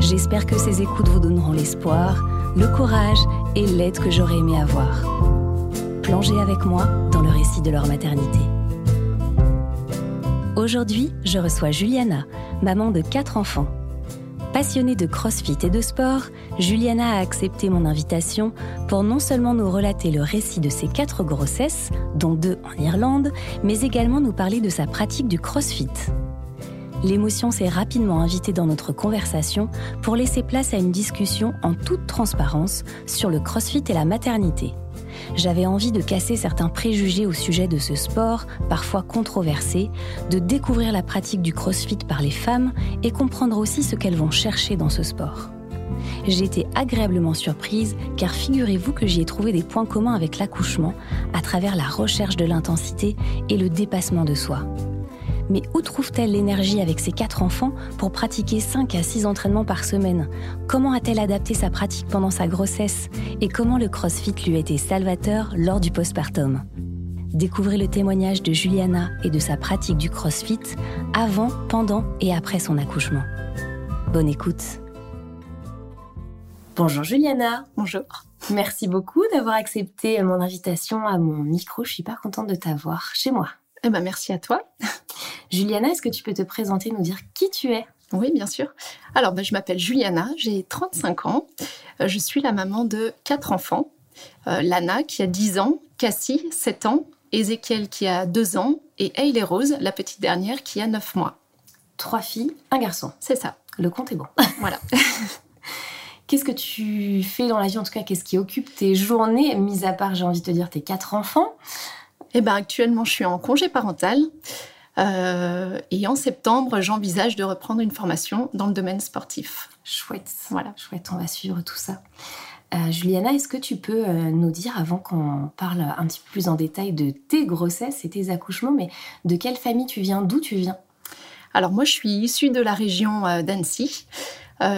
J'espère que ces écoutes vous donneront l'espoir, le courage et l'aide que j'aurais aimé avoir. Plongez avec moi dans le récit de leur maternité. Aujourd'hui, je reçois Juliana, maman de quatre enfants. Passionnée de crossfit et de sport, Juliana a accepté mon invitation pour non seulement nous relater le récit de ses quatre grossesses, dont deux en Irlande, mais également nous parler de sa pratique du crossfit. L'émotion s'est rapidement invitée dans notre conversation pour laisser place à une discussion en toute transparence sur le crossfit et la maternité j'avais envie de casser certains préjugés au sujet de ce sport, parfois controversé, de découvrir la pratique du crossfit par les femmes et comprendre aussi ce qu'elles vont chercher dans ce sport. J'ai été agréablement surprise car figurez-vous que j'y ai trouvé des points communs avec l'accouchement à travers la recherche de l'intensité et le dépassement de soi. Mais où trouve-t-elle l'énergie avec ses quatre enfants pour pratiquer 5 à 6 entraînements par semaine? Comment a-t-elle adapté sa pratique pendant sa grossesse? Et comment le CrossFit lui a été salvateur lors du postpartum? Découvrez le témoignage de Juliana et de sa pratique du CrossFit avant, pendant et après son accouchement. Bonne écoute. Bonjour Juliana. Bonjour. Merci beaucoup d'avoir accepté mon invitation à mon micro. Je suis pas contente de t'avoir chez moi. Eh ben, merci à toi. Juliana, est-ce que tu peux te présenter, nous dire qui tu es? Oui, bien sûr. Alors, ben, je m'appelle Juliana, j'ai 35 ans. Euh, je suis la maman de quatre enfants. Euh, Lana, qui a 10 ans, Cassie, 7 ans, Ezekiel, qui a 2 ans, et Hayley Rose, la petite dernière, qui a 9 mois. Trois filles, un garçon. C'est ça. Le compte est bon. voilà. Qu'est-ce que tu fais dans la vie? En tout cas, qu'est-ce qui occupe tes journées, mis à part, j'ai envie de te dire, tes quatre enfants eh ben, actuellement, je suis en congé parental. Euh, et en septembre, j'envisage de reprendre une formation dans le domaine sportif. Chouette. Voilà. Chouette, on va suivre tout ça. Euh, Juliana, est-ce que tu peux euh, nous dire, avant qu'on parle un petit peu plus en détail de tes grossesses et tes accouchements, mais de quelle famille tu viens, d'où tu viens? Alors moi, je suis issue de la région d'Annecy.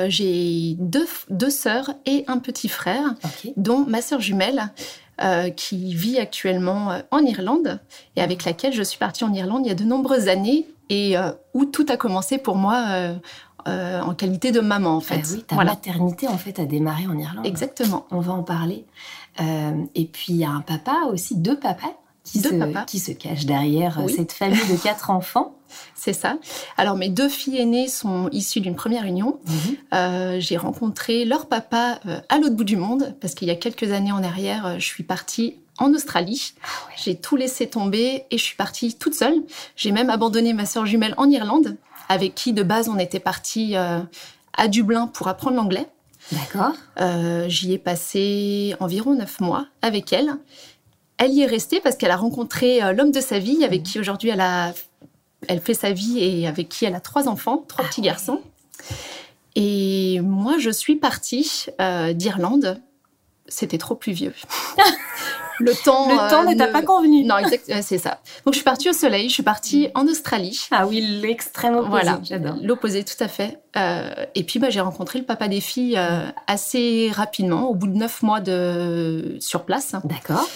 J'ai deux, deux sœurs et un petit frère, dont ma sœur jumelle, euh, qui vit actuellement euh, en Irlande et avec laquelle je suis partie en Irlande il y a de nombreuses années et euh, où tout a commencé pour moi en qualité de maman en fait. Ah oui, ta maternité en fait a démarré en Irlande. Exactement. On va en parler. et puis il y a un papa aussi, deux papas qui, se, qui se cachent derrière cette famille de quatre enfants? C'est ça. Alors mes deux filles aînées sont issues d'une première union. Mhm. Euh, j'ai rencontré leur papa euh, à l'autre bout du monde parce qu'il y a quelques années en arrière, euh, je suis partie en Australie. Ah j'ai tout laissé tomber et je suis partie toute seule. J'ai même abandonné ma sœur jumelle en Irlande, avec qui de base on était parti à Dublin pour apprendre l'anglais. D'accord. J'y ai passé environ neuf mois avec elle. Elle y est restée parce qu'elle a rencontré l'homme de sa vie, avec mhm. qui aujourd'hui elle a elle fait sa vie et avec qui elle a trois enfants, trois petits ah garçons. Et moi, je suis partie euh, d'Irlande. C'était trop pluvieux. le temps, le temps ne t'a pas convenu. Non, exactement, c'est ça. Donc je suis partie au soleil. Je suis partie en Australie. Ah oui, l'extrême opposé. Voilà, l'opposé, tout à fait. Euh, et puis bah, j'ai rencontré le papa des filles euh, assez rapidement, au bout de neuf mois de sur place. D'accord.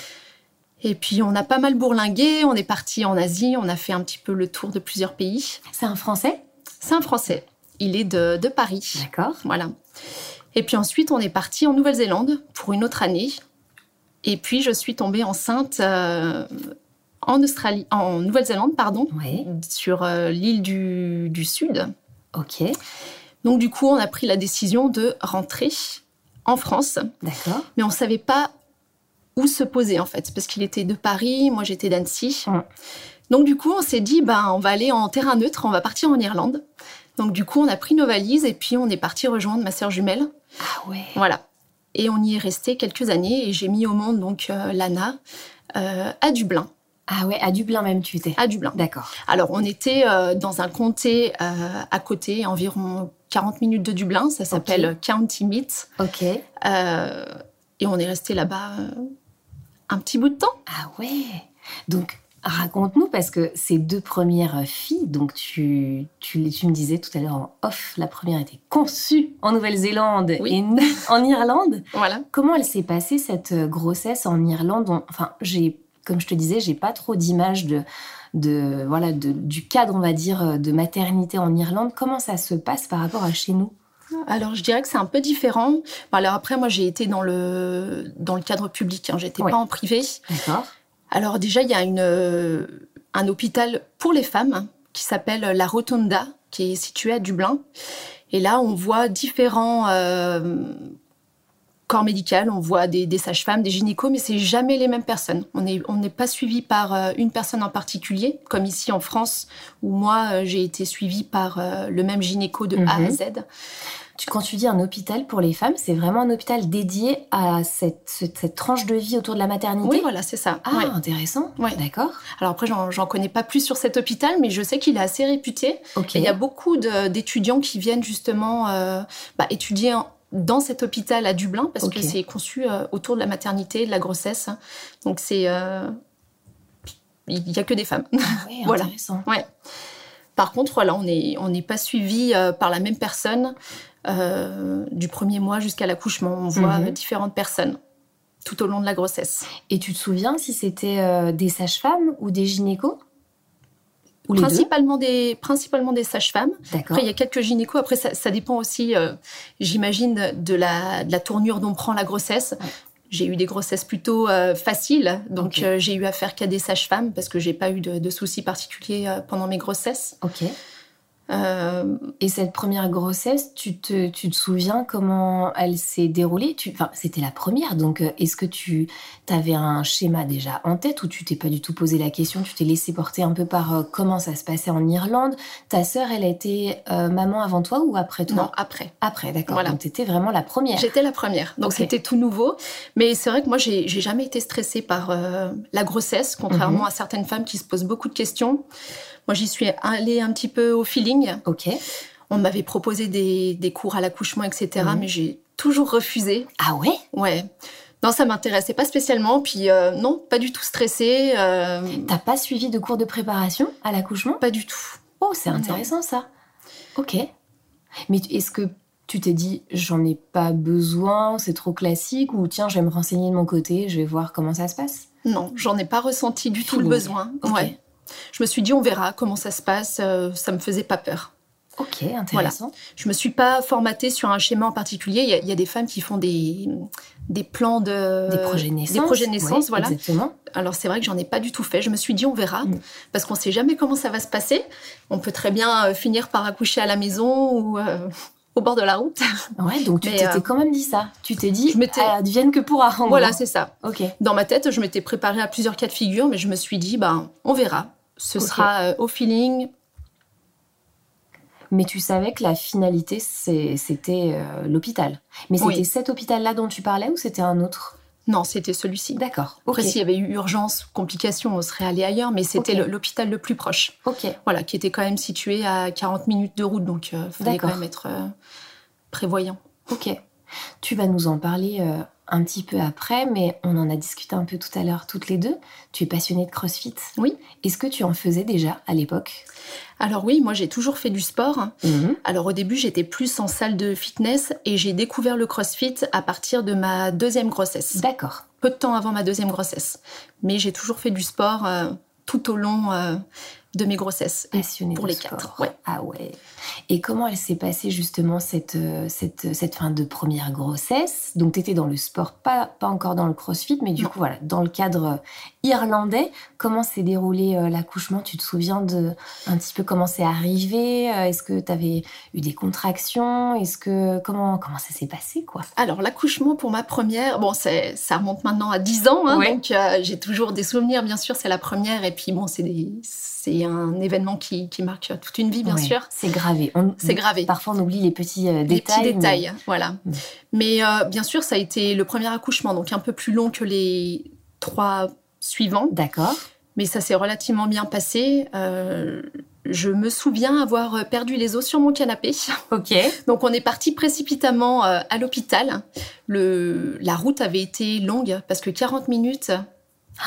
Et puis on a pas mal bourlingué, on est parti en Asie, on a fait un petit peu le tour de plusieurs pays. C'est un Français? C'est un Français. Il est de, de Paris. D'accord. Voilà. Et puis ensuite on est parti en Nouvelle-Zélande pour une autre année. Et puis je suis tombée enceinte euh, en Australie, en Nouvelle-Zélande, pardon, sur euh, l'île du, du Sud. Ok. Donc du coup on a pris la décision de rentrer en France. D'accord. Mais on ne savait pas où se poser en fait, parce qu'il était de Paris, moi j'étais d'Annecy. Donc du coup, on s'est dit, ben, on va aller en terrain neutre, on va partir en Irlande. Donc du coup, on a pris nos valises et puis on est parti rejoindre ma sœur jumelle. Ah ouais. Voilà. Et on y est resté quelques années et j'ai mis au monde donc euh, Lana euh, à Dublin. Ah ouais, à Dublin même tu étais. À Dublin. D'accord. Alors on était euh, dans un comté à côté, environ 40 minutes de Dublin. Ça s'appelle County Meet. Ok. Et on est resté là-bas un petit bout de temps. Ah ouais. Donc Raconte-nous, parce que ces deux premières filles, donc tu, tu, tu, me disais tout à l'heure en off, la première était conçue en Nouvelle-Zélande et née en Irlande. Voilà. Comment elle s'est passée cette grossesse en Irlande? Enfin, j'ai, comme je te disais, j'ai pas trop d'image de, de, voilà, de, du cadre, on va dire, de maternité en Irlande. Comment ça se passe par rapport à chez nous? Alors, je dirais que c'est un peu différent. Alors après, moi, j'ai été dans le dans le cadre public. Hein. J'étais pas en privé. D'accord. Alors déjà, il y a une, euh, un hôpital pour les femmes qui s'appelle la Rotonda, qui est situé à Dublin. Et là, on voit différents euh, corps médicaux, on voit des, sages-femmes, des gynécos, mais c'est jamais les mêmes personnes. On n'est on pas suivi par euh, une personne en particulier, comme ici en France, où moi, j'ai été suivie par le même gynéco de A à mhm. Z quand tu dis un hôpital pour les femmes, c'est vraiment un hôpital dédié à cette, cette, tranche de vie autour de la maternité Oui, voilà, c'est ça. Ah, intéressant. Ouais. D'accord. Alors après, j'en connais pas plus sur cet hôpital, mais je sais qu'il est assez réputé. il y a beaucoup d'étudiants qui viennent justement euh, bah, étudier dans cet hôpital à Dublin, parce que c'est conçu euh, autour de la maternité, de la grossesse. Donc c'est... Euh, il n'y a que des femmes. Ah oui, voilà. intéressant. Ouais. Par contre, voilà, on n'est on pas suivi par la même personne. Euh, du premier mois jusqu'à l'accouchement. On voit mhm. différentes personnes tout au long de la grossesse. Et tu te souviens si c'était euh, des sages-femmes ou des gynécos? Ou principalement, des, principalement des sages-femmes. Après, il y a quelques gynécos. Après, ça, dépend aussi, euh, j'imagine, de la, de la, tournure dont prend la grossesse. J'ai eu des grossesses plutôt faciles, donc j'ai eu affaire qu'à des sages-femmes parce que j'ai pas eu de, de soucis particuliers pendant mes grossesses. Ok. Euh, et cette première grossesse, tu te, tu te souviens comment elle s'est déroulée? Tu, enfin, C'était la première, donc euh, est-ce que tu avais un schéma déjà en tête ou tu t'es pas du tout posé la question? Tu t'es laissé porter un peu par euh, comment ça se passait en Irlande? Ta sœur, elle a été maman avant toi ou après toi? Non, après. Après, d'accord. Voilà. Donc étais vraiment la première. J'étais la première, donc c'était tout nouveau. Mais c'est vrai que moi, j'ai jamais été stressée par la grossesse, contrairement mhm. à certaines femmes qui se posent beaucoup de questions. Moi, j'y suis allée un petit peu au feeling. Ok. On m'avait proposé des, cours à l'accouchement, etc. Mhm. Mais j'ai toujours refusé. Ah ouais? Ouais. Non, ça m'intéressait pas spécialement. Puis euh, non, pas du tout stressée. Euh... T'as pas suivi de cours de préparation à l'accouchement? Pas du tout. Oh, c'est intéressant ça. Ok. Mais est-ce que tu t'es dit j'en ai pas besoin, c'est trop classique ou tiens, je vais me renseigner de mon côté, je vais voir comment ça se passe? Non, j'en ai pas ressenti du tout le besoin. Ouais. Je me suis dit, on verra comment ça se passe. Euh, ça me faisait pas peur. Ok, intéressant. Voilà. Je me suis pas formatée sur un schéma en particulier. Il y a, des femmes qui font des, des plans de... Des projets naissance. Des projets naissance, voilà. Exactement. Alors c'est vrai que j'en ai pas du tout fait. Je me suis dit, on verra. Mm. Parce qu'on sait jamais comment ça va se passer. On peut très bien euh, finir par accoucher à la maison ou... Euh, au bord de la route. Ouais, donc tu t'étais quand même dit ça. Tu t'es dit, je m'étais... advienne que pour arranger. Voilà, c'est ça. Ok. Dans ma tête, je m'étais préparée à plusieurs cas de figure, mais je me suis dit, ben, on verra. Ce sera euh, au feeling. Mais tu savais que la finalité, c'était euh, l'hôpital. Mais c'était cet hôpital-là dont tu parlais ou c'était un autre? Non, c'était celui-ci. D'accord. Après, s'il y avait eu urgence, complication, on serait allé ailleurs, mais c'était l'hôpital le plus proche. Ok. Voilà, qui était quand même situé à 40 minutes de route, donc il euh, fallait quand même être prévoyant. Ok. Tu vas nous en parler un petit peu après, mais on en a discuté un peu tout à l'heure toutes les deux. Tu es passionnée de CrossFit. Oui. Est-ce que tu en faisais déjà à l'époque? Alors oui, moi j'ai toujours fait du sport. Mhm. Alors au début j'étais plus en salle de fitness et j'ai découvert le CrossFit à partir de ma deuxième grossesse. D'accord. Peu de temps avant ma deuxième grossesse. Mais j'ai toujours fait du sport euh, tout au long euh, de mes grossesses. Passionnée pour les quatre. Ouais. Ah ouais. Et comment elle s'est passée justement cette, euh, cette, cette fin de première grossesse? Donc tu étais dans le sport, pas, pas encore dans le crossfit, mais du coup voilà, dans le cadre euh, irlandais, comment s'est déroulé euh, l'accouchement? Tu te souviens de un petit peu comment c'est arrivé Est-ce que tu avais eu des contractions? Est-ce que comment comment ça s'est passé quoi? Alors l'accouchement pour ma première, bon c'est ça remonte maintenant à 10 ans, hein, donc j'ai toujours des souvenirs bien sûr, c'est la première et puis bon c'est c'est un événement qui, qui, marque toute une vie bien sûr. C'est gravé. C'est gravé. Parfois, on oublie les petits détails. Euh, les petits détails, voilà. Mm. Mais euh, bien sûr, ça a été le premier accouchement, donc un peu plus long que les trois suivants. D'accord. Mais ça s'est relativement bien passé. Euh, je me souviens avoir perdu les os sur mon canapé. Ok. Donc on est parti précipitamment à l'hôpital. Le, la route avait été longue parce que 40 minutes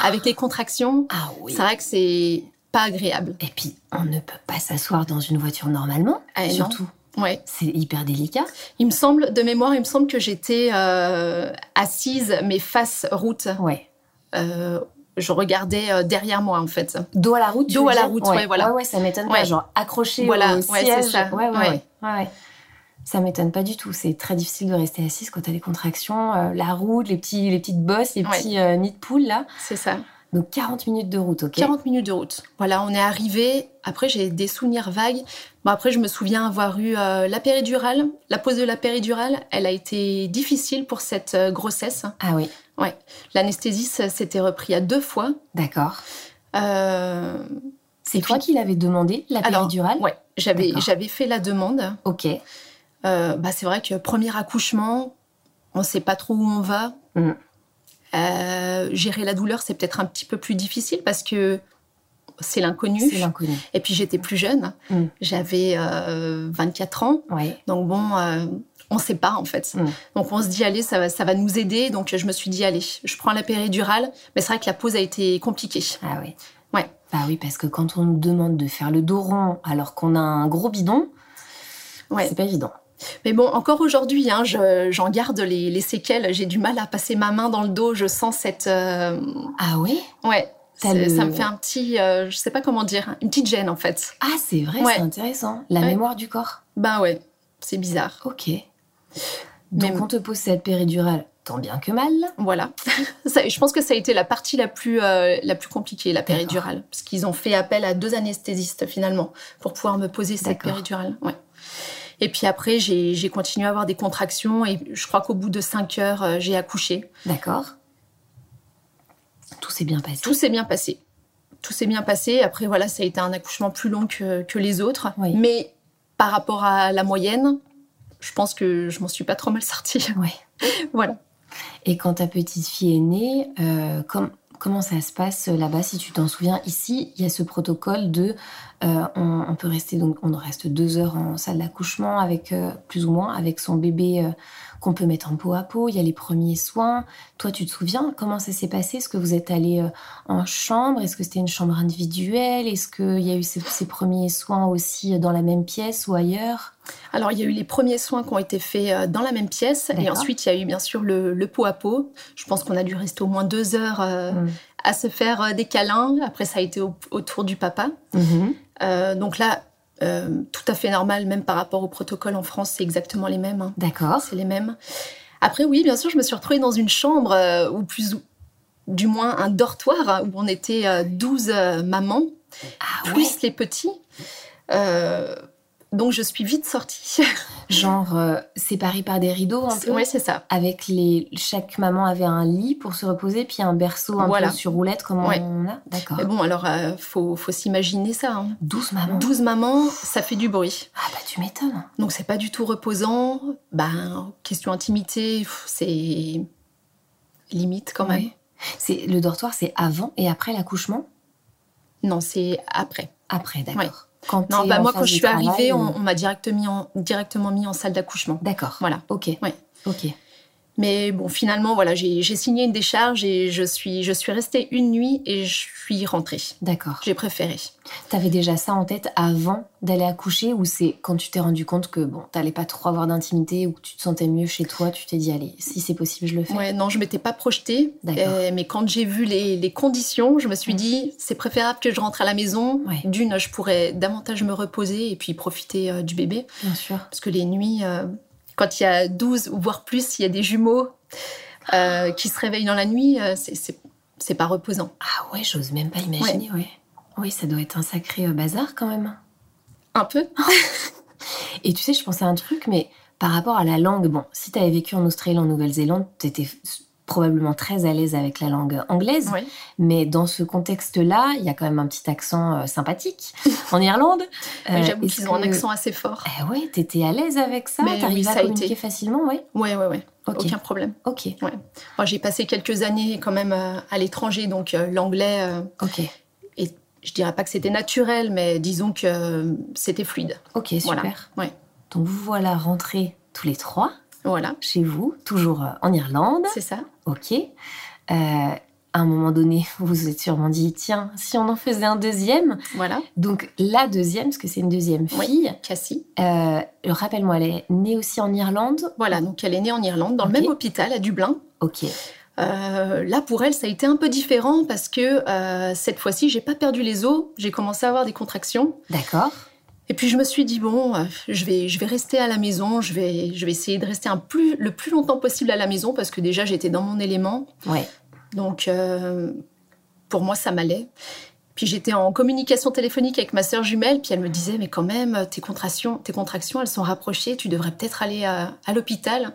avec les contractions, Ah oui. c'est vrai que c'est pas agréable. Et puis, on ne peut pas s'asseoir dans une voiture normalement. Non. surtout. Ouais. C'est hyper délicat. Il me semble, de mémoire, il me semble que j'étais euh, assise mais face route. Ouais. Euh, je regardais euh, derrière moi en fait. Dos à la route. Dos à la route, ouais, voilà. Ouais, ouais, ça m'étonne pas. Genre accroché Voilà, au siège. ça. Ouais, ouais. Ça m'étonne pas du tout. C'est très difficile de rester assise quand t'as des contractions. euh, la route, les, petits, les petites bosses, les petits euh, nids de poule là. C'est ça. Donc 40 minutes de route, ok 40 minutes de route. Voilà, on est arrivé. Après, j'ai des souvenirs vagues. Bon, après, je me souviens avoir eu euh, la péridurale. La pose de la péridurale, elle a été difficile pour cette euh, grossesse. Ah oui, L'anesthésie, ça s'était repris à deux fois. d'accord. Euh, C'est toi puis- qui l'avais demandé, la Alors, péridurale ouais, j'avais fait la demande. Ok. Bah, c'est vrai que premier accouchement, on ne sait pas trop où on va. Mm. Euh, gérer la douleur, c'est peut-être un petit peu plus difficile parce que c'est l'inconnu. Et puis j'étais plus jeune, Mm. j'avais euh, 24 ans, Ouais. donc bon, euh, on ne sait pas en fait. Mm. Donc on se dit, allez, ça va, ça va nous aider. Donc je me suis dit, allez, je prends la péridurale. Mais c'est vrai que la pause a été compliquée. Ah oui. Ouais. Bah oui, parce que quand on nous demande de faire le dos rond alors qu'on a un gros bidon, Ouais. c'est pas évident. Mais bon, encore aujourd'hui, hein, je- j'en garde les, les séquelles. J'ai du mal à passer ma main dans le dos. Je sens cette. euh, Ah oui Ouais. Le- Ça me fait un petit. euh, je sais pas comment dire. Une petite gêne en fait. Ah, c'est vrai, Ouais. c'est intéressant. La Ouais. mémoire du corps? Ben ouais, c'est bizarre. Ok. Donc Mais- on te pose cette péridurale, tant bien que mal. Voilà. Ça, je pense que ça a été la partie la plus, euh, la plus compliquée, la péridurale. Parce qu'ils ont fait appel à deux anesthésistes finalement pour pouvoir me poser cette péridurale. Ouais. Et puis après, j'ai continué à avoir des contractions et je crois qu'au bout de cinq heures, euh, j'ai accouché. D'accord. Tout s'est bien passé. Tout s'est bien passé. Tout s'est bien passé. Après, voilà, ça a été un accouchement plus long que, que les autres. Oui. Mais par rapport à la moyenne, je pense que je m'en suis pas trop mal sortie. Ouais. voilà. Et quand ta petite fille est née, euh, com- comment ça se passe là-bas Si tu t'en souviens, ici, il y a ce protocole de, euh, on, peut rester donc, on reste deux heures en salle d'accouchement avec euh, plus ou moins avec son bébé euh, qu'on peut mettre en peau à peau. Il y a les premiers soins. Toi, tu te souviens comment ça s'est passé? Est-ce que vous êtes allé euh, en chambre? Est-ce que c'était une chambre individuelle? Est-ce qu'il y a eu ces, ces premiers soins aussi dans la même pièce ou ailleurs? Alors, il y a eu les premiers soins qui ont été faits euh, dans la même pièce. Et ensuite, il y a eu bien sûr le, le pot à pot. Je pense qu'on a dû rester au moins deux heures euh, Mm. à se faire euh, des câlins. Après, ça a été au- autour du papa. Euh, donc là, euh, tout à fait normal, même par rapport au protocole en France, c'est exactement les mêmes. hein. D'accord. C'est les mêmes. Après, oui, bien sûr, je me suis retrouvée dans une chambre, euh, ou plus ou du moins un dortoir, hein, où on était euh, 12 euh, mamans, Ah ouais. plus les petits. Donc, je suis vite sortie. Genre euh, séparés par des rideaux un peu. ouais, c'est ça. Avec les. Chaque maman avait un lit pour se reposer, puis un berceau un Voilà. peu sur roulette, comme Ouais. on a. D'accord. Mais bon, alors, euh, faut, faut s'imaginer ça. hein. 12 mamans. 12 mamans, ça fait du bruit. Ah bah tu m'étonnes. Donc, c'est pas du tout reposant. Ben, question intimité, c'est limite quand même. Ouais. C'est le dortoir, c'est avant et après l'accouchement? Non, c'est après. Après, d'accord. Ouais. Quand Non, bah moi, quand je suis arrivée, euh, on, on m'a directement mis, en, directement mis en salle d'accouchement. D'accord. Voilà. Ok. Ouais. Ok. Mais bon, finalement, voilà, j'ai signé une décharge et je suis, je suis restée une nuit et je suis rentrée. D'accord. J'ai préféré. T'avais déjà ça en tête avant d'aller accoucher ou c'est quand tu t'es rendu compte que bon, t'allais pas trop avoir d'intimité ou que tu te sentais mieux chez toi, tu t'es dit allez, si c'est possible, je le fais. Ouais, non, je m'étais pas projetée. D'accord. Euh, mais quand j'ai vu les, les conditions, je me suis dit, c'est préférable que je rentre à la maison. Ouais. D'une, je pourrais davantage me reposer et puis profiter euh, du bébé. Bien sûr. Parce que les nuits, euh, quand il y a 12 ou voire plus, il y a des jumeaux euh, qui se réveillent dans la nuit, euh, c'est- pas reposant. Ah ouais, j'ose même pas imaginer. Ouais. Oui, ça doit être un sacré euh, bazar quand même. Un peu. Et tu sais, je pensais à un truc, mais par rapport à la langue, bon, si tu avais vécu en Australie, en Nouvelle-Zélande, tu étais probablement très à l'aise avec la langue anglaise, Ouais. mais dans ce contexte-là, il y a quand même un petit accent euh, sympathique en Irlande. Euh, J'avoue est-ce qu'ils ont un accent assez fort. Eh ouais, t'étais à l'aise avec ça? T'arrives oui, à communiquer été. facilement, ouais? Ouais, ouais, ouais. Ok. Aucun problème. Ok, Moi, j'ai passé quelques années quand même euh, à l'étranger, donc euh, l'anglais euh, ok. je dirais pas que c'était naturel, mais disons que c'était fluide. Ok, super. Voilà. Ouais. Donc vous voilà rentrés tous les trois Voilà, chez vous, toujours euh, en Irlande. c'est ça. Ok. Euh, à un moment donné, vous vous êtes sûrement dit, tiens, si on en faisait un deuxième. Voilà. Donc la deuxième, parce que c'est une deuxième Oui. fille. Cassie. Euh, Rappelle-moi, elle est née aussi en Irlande. Voilà, donc elle est née en Irlande, dans le même hôpital à Dublin. Ok. Euh, là, pour elle, ça a été un peu différent parce que euh, cette fois-ci, j'ai pas perdu les os. J'ai commencé à avoir des contractions. D'accord. Et puis je me suis dit bon, euh, je vais, je vais rester à la maison. Je vais, je vais essayer de rester un plus, le plus longtemps possible à la maison parce que déjà j'étais dans mon élément. Ouais. Donc euh, pour moi, ça m'allait. Puis j'étais en communication téléphonique avec ma sœur jumelle, puis elle me disait mais quand même tes contractions, tes contractions, elles sont rapprochées. Tu devrais peut-être aller à, à l'hôpital.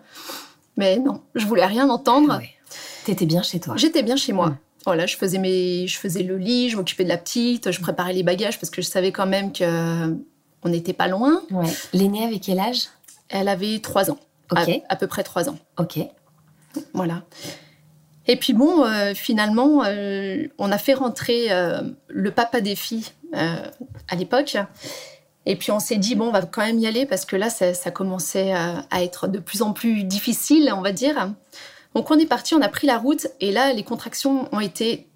Mais non, je voulais rien entendre. Ouais. T'étais bien chez toi. J'étais bien chez moi. Mm. Voilà, je faisais mes, je faisais le lit, je m'occupais de la petite, je préparais les bagages parce que je savais quand même que on n'était pas loin. Ouais. L'aînée avec quel âge? Elle avait trois ans, Ok. à, à peu près trois ans. Ok. Voilà. Et puis bon, euh, finalement, euh, on a fait rentrer euh, le papa des filles à l'époque. Et puis on s'est dit, bon, on va quand même y aller parce que là, ça, ça commençait à être de plus en plus difficile, on va dire. Donc on est parti, on a pris la route et là, les contractions ont été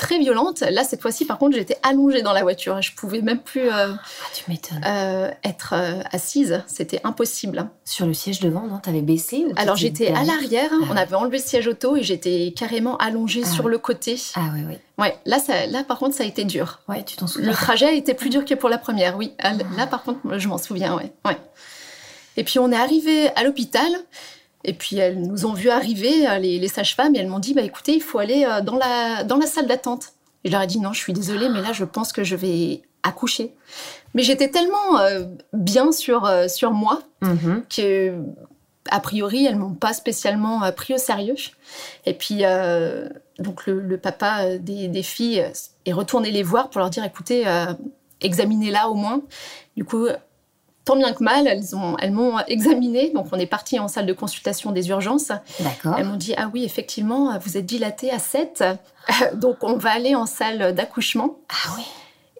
très violentes. Là, cette fois-ci, par contre, j'étais allongée dans la voiture. Je pouvais même plus euh, Ah, tu euh, être euh, assise. C'était impossible. Sur le siège devant, non T'avais baissé ou Alors j'étais à l'arrière, Ah on ouais. avait enlevé le siège auto et j'étais carrément allongée Ah sur ouais. le côté. Ah ouais, ouais. Ouais, là, ça, là par contre ça a été dur. Ouais, tu t'en Le souviens trajet était plus dur que pour la première, oui. Là par contre je m'en souviens, ouais. ouais. Et puis on est arrivé à l'hôpital et puis elles nous ont vu arriver, euh, les, les sages-femmes, et elles m'ont dit, bah écoutez, il faut aller euh, dans la, dans la salle d'attente. Et je leur ai dit, non, je suis désolée, mais là je pense que je vais accoucher. Mais j'étais tellement euh, bien sur, euh, sur moi Mhm. que a priori elles m'ont pas spécialement euh, pris au sérieux et puis donc le, le papa des, des filles est retourné les voir pour leur dire écoutez examinez-la au moins du coup tant bien que mal elles ont elles m'ont examinée donc on est parti en salle de consultation des urgences D'accord. elles m'ont dit ah oui effectivement vous êtes dilatée à 7 donc on va aller en salle d'accouchement Ah oui.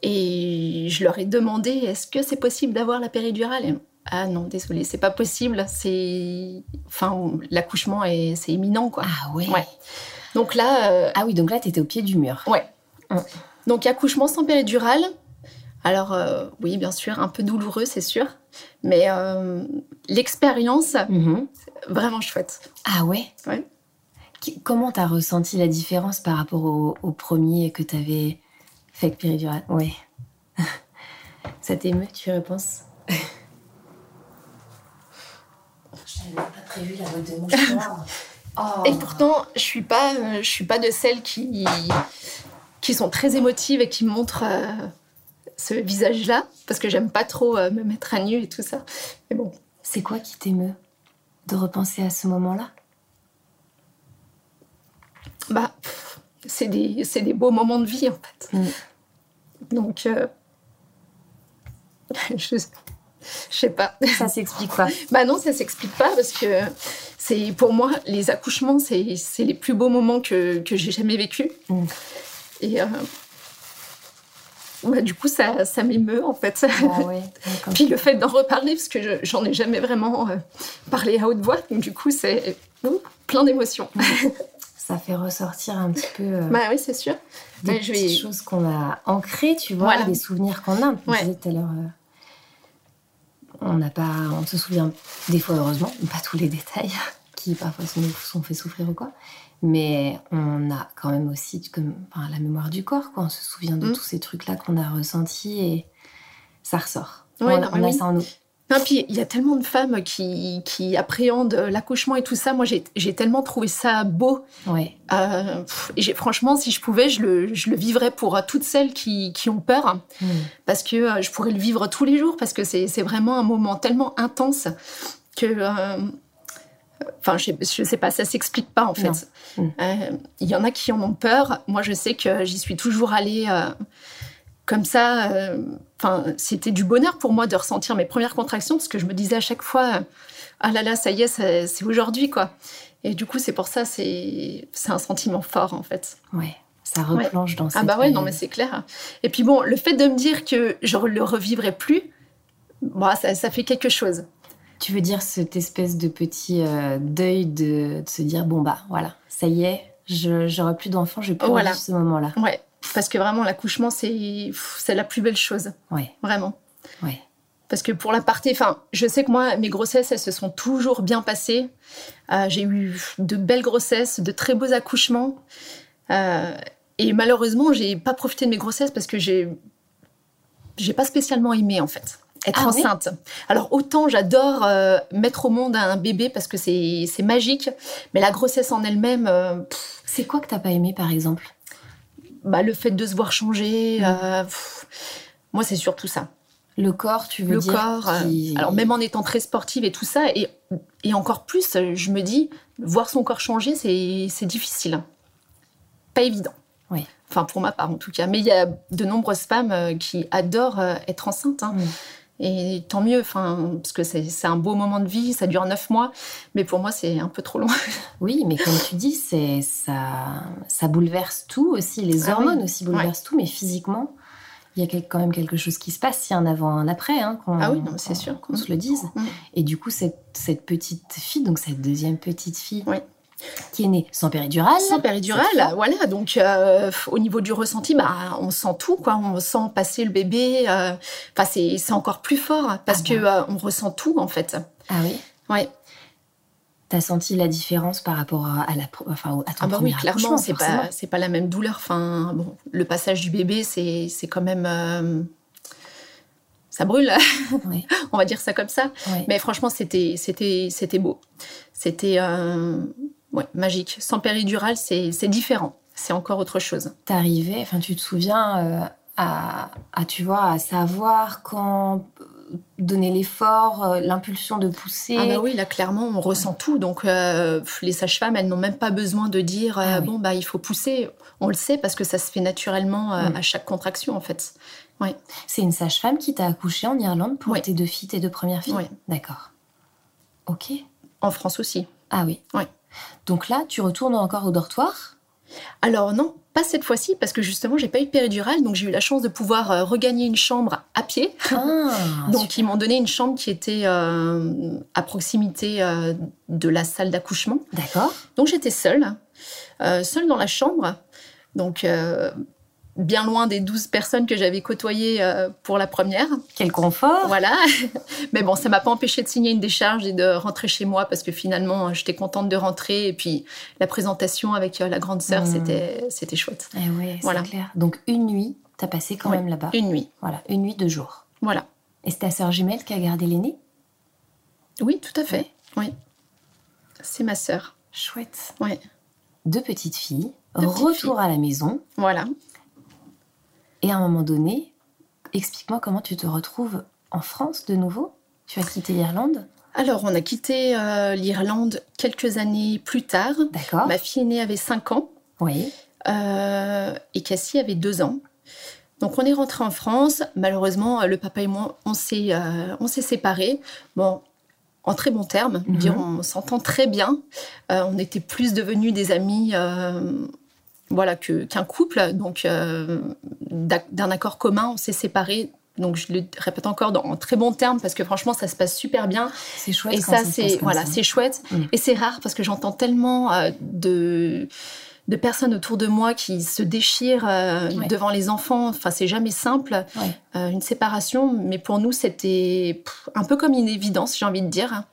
et je leur ai demandé est-ce que c'est possible d'avoir la péridurale? Et, Ah non, désolé, c'est pas possible. C'est, enfin, l'accouchement est, c'est imminent quoi. Ah. Ouais. Donc là, euh, Ah oui, donc là, t'étais au pied du mur. ouais. Donc accouchement sans péridurale. Alors euh, oui, bien sûr, un peu douloureux, c'est sûr, mais euh, l'expérience Mhm. vraiment chouette. Ah ouais? Ouais. Comment t'as ressenti la différence par rapport au, au premier que t'avais fait avec péridurale Ouais. Ça t'émeut, tu repenses? Je n'avais pas prévu la boîte de. Oh. Et pourtant, je suis pas, euh, je suis pas de celles qui qui sont très émotives et qui montrent euh, ce visage-là, parce que j'aime pas trop euh, me mettre à nu et tout ça. Mais bon, C'est quoi qui t'émeut de repenser à ce moment-là? Bah, c'est des, c'est des beaux moments de vie en fait. Mm. Donc, euh, je, je sais pas. Ça s'explique pas. Bah non, ça s'explique pas parce que c'est pour moi les accouchements, c'est c'est les plus beaux moments que, que j'ai jamais vécu. Mm. Et euh, bah, du coup, ça, ça m'émeut en fait. Ah ouais. Puis le fait d'en reparler, parce que je- j'en ai jamais vraiment euh, parlé à haute voix, donc du coup, c'est plein d'émotions. Ça fait ressortir un petit peu euh, bah oui, c'est sûr. des Ouais, je vais- petites choses qu'on a ancrées, tu vois, Voilà. des souvenirs qu'on a. On Ouais. disait tout à l'heure, euh, on n'a pas, on se souvient des fois heureusement, pas tous les détails qui parfois sont, nous sont fait souffrir ou quoi, mais on a quand même aussi comme enfin, la mémoire du corps, quoi. On se souvient de Mm. tous ces trucs-là qu'on a ressentis et ça ressort. Ouais, on, non, on a oui. ça en nous. Non, puis il y a tellement de femmes qui, qui appréhendent l'accouchement et tout ça. Moi, j'ai tellement trouvé ça beau. Ouais. Euh, pff, franchement, si je pouvais, je le, je le vivrais pour euh, toutes celles qui, qui ont peur. Mm. parce que euh, je pourrais le vivre tous les jours, parce que c'est vraiment un moment tellement intense que. Enfin, je, sais- je sais pas, ça s'explique pas en fait. Non. Mm. Euh, Il y en a qui en ont peur. Moi, je sais que j'y suis toujours allée euh, comme ça. euh, Enfin, c'était du bonheur pour moi de ressentir mes premières contractions, parce que je me disais à chaque fois, ah là là, ça y est, c'est aujourd'hui quoi. Et du coup, c'est pour ça, c'est c'est un sentiment fort en fait. Ouais. Ça replonge dans cette Ah bah ouais, non mais c'est clair. Et puis bon, le fait de me dire que je le revivrai plus, bon, ça, ça fait quelque chose. Tu veux dire cette espèce de petit euh, deuil de, de, se dire bon bah voilà, ça y est, j'aurai plus d'enfants, je vais plus voilà. ce moment-là. Ouais, parce que vraiment l'accouchement c'est c'est la plus belle chose. Ouais. Vraiment. Ouais. Parce que pour la partie, enfin, je sais que moi, mes grossesses, elles se sont toujours bien passées. Euh, j'ai eu de belles grossesses, de très beaux accouchements. Euh, et malheureusement, j'ai pas profité de mes grossesses parce que j'ai, j'ai pas spécialement aimé en fait être Ah enceinte. Alors autant j'adore euh, mettre au monde un bébé parce que c'est, magique, mais la grossesse en elle-même, euh, C'est quoi que t'as pas aimé par exemple? Bah, le fait de se voir changer, Mm. euh, pff, moi c'est surtout ça. Le corps, tu veux le dire corps. euh, qui- Alors même en étant très sportive et tout ça, et, et encore plus, je me dis, voir son corps changer, c'est difficile. Pas évident. Oui. Enfin, pour ma part en tout cas. Mais il y a de nombreuses femmes qui adorent être enceintes. hein. Mm. Et tant mieux, enfin, parce que c'est un beau moment de vie, ça dure neuf mois. Mais pour moi, c'est un peu trop long. Oui, mais comme tu dis, c'est ça, ça bouleverse tout aussi. Les Ah hormones oui. aussi bouleversent tout, mais physiquement, il y a quand même quelque chose qui se passe. Il y a un avant, un après. Hein, qu'on- Ah oui, se le dise. Mm. Et du coup, cette, cette petite fille, donc cette deuxième petite fille, Oui. Qui est née sans péridurale. Sans péridurale, voilà. Donc, euh, au niveau du ressenti, bah, on sent tout, quoi. On sent passer le bébé. euh, Enfin, c'est c'est encore plus fort parce Ah que bon euh, on ressent tout, en fait. Ah oui? Ouais. T'as senti la différence par rapport à, la, enfin, à ton Ah bah oui, clairement, c'est pas c'est pas la même douleur. Enfin, bon, le passage du bébé, c'est c'est quand même ça brûle, on va dire ça comme ça. Mais franchement, c'était c'était c'était beau. C'était euh, ouais, magique. Sans péridurale, c'est différent. C'est encore autre chose. T'arrivais, enfin, tu te souviens euh, à, à, tu vois, à savoir quand euh, donner l'effort, euh, l'impulsion de pousser. Ah bah oui, là clairement, on ressent tout. Donc euh, les sages-femmes, elles n'ont même pas besoin de dire euh, Ah oui. bon bah il faut pousser. On le sait parce que ça se fait naturellement euh, Mm. à chaque contraction en fait. C'est une sage-femme qui t'a accouché en Irlande pour tes deux filles, tes deux premières filles Ouais. D'accord. Ok. En France aussi. Ah oui. Ouais. Donc là, tu retournes encore au dortoir? Alors non, pas cette fois-ci parce que justement j'ai pas eu de péridurale, donc j'ai eu la chance de pouvoir euh, regagner une chambre à pied. Ah, Donc ils m'ont donné une chambre qui était euh, à proximité euh, de la salle d'accouchement. D'accord. Donc j'étais seule, seule dans la chambre, donc bien loin des 12 personnes que j'avais côtoyées euh, pour la première. Quel confort Voilà. Mais bon, ça m'a pas empêché de signer une décharge et de rentrer chez moi parce que finalement euh, j'étais contente de rentrer et puis la présentation avec euh, la grande sœur, Mm. c'était c'était chouette. Eh ouais, c'est Voilà. clair. Donc une nuit, t'as passé quand Oui. même là-bas. Une nuit. Voilà, une nuit, deux jours. Voilà. Et c'est ta sœur jumelle qui a gardé l'aîné Oui, tout à fait. Oui. C'est ma sœur. Chouette. Oui. Deux petites filles, petites retour à la maison. Voilà. Et à un moment donné, explique-moi comment tu te retrouves en France de nouveau. Tu as quitté l'Irlande Alors, on a quitté euh, l'Irlande quelques années plus tard. D'accord. Ma fille aînée avait 5 ans Oui. euh, et Cassie avait 2 ans. Donc, on est rentré en France. Malheureusement, euh, le papa et moi, on s'est euh, on s'est séparés. Bon, en très bons termes. Mhm. Dire, on s'entend très bien. On était plus devenus des amis. Voilà, que- qu'un couple. Donc, euh, d'un accord commun, on s'est séparés. Donc, je le répète encore dans, en très bons termes parce que franchement, ça se passe super bien. C'est chouette. Et quand ça, c'est voilà, c'est chouette. Mm. Et c'est rare parce que j'entends tellement euh, de de personnes autour de moi qui se déchirent euh, Ouais. devant les enfants. Enfin, c'est jamais simple Ouais. euh, une séparation, mais pour nous, c'était un peu comme une évidence, j'ai envie de dire.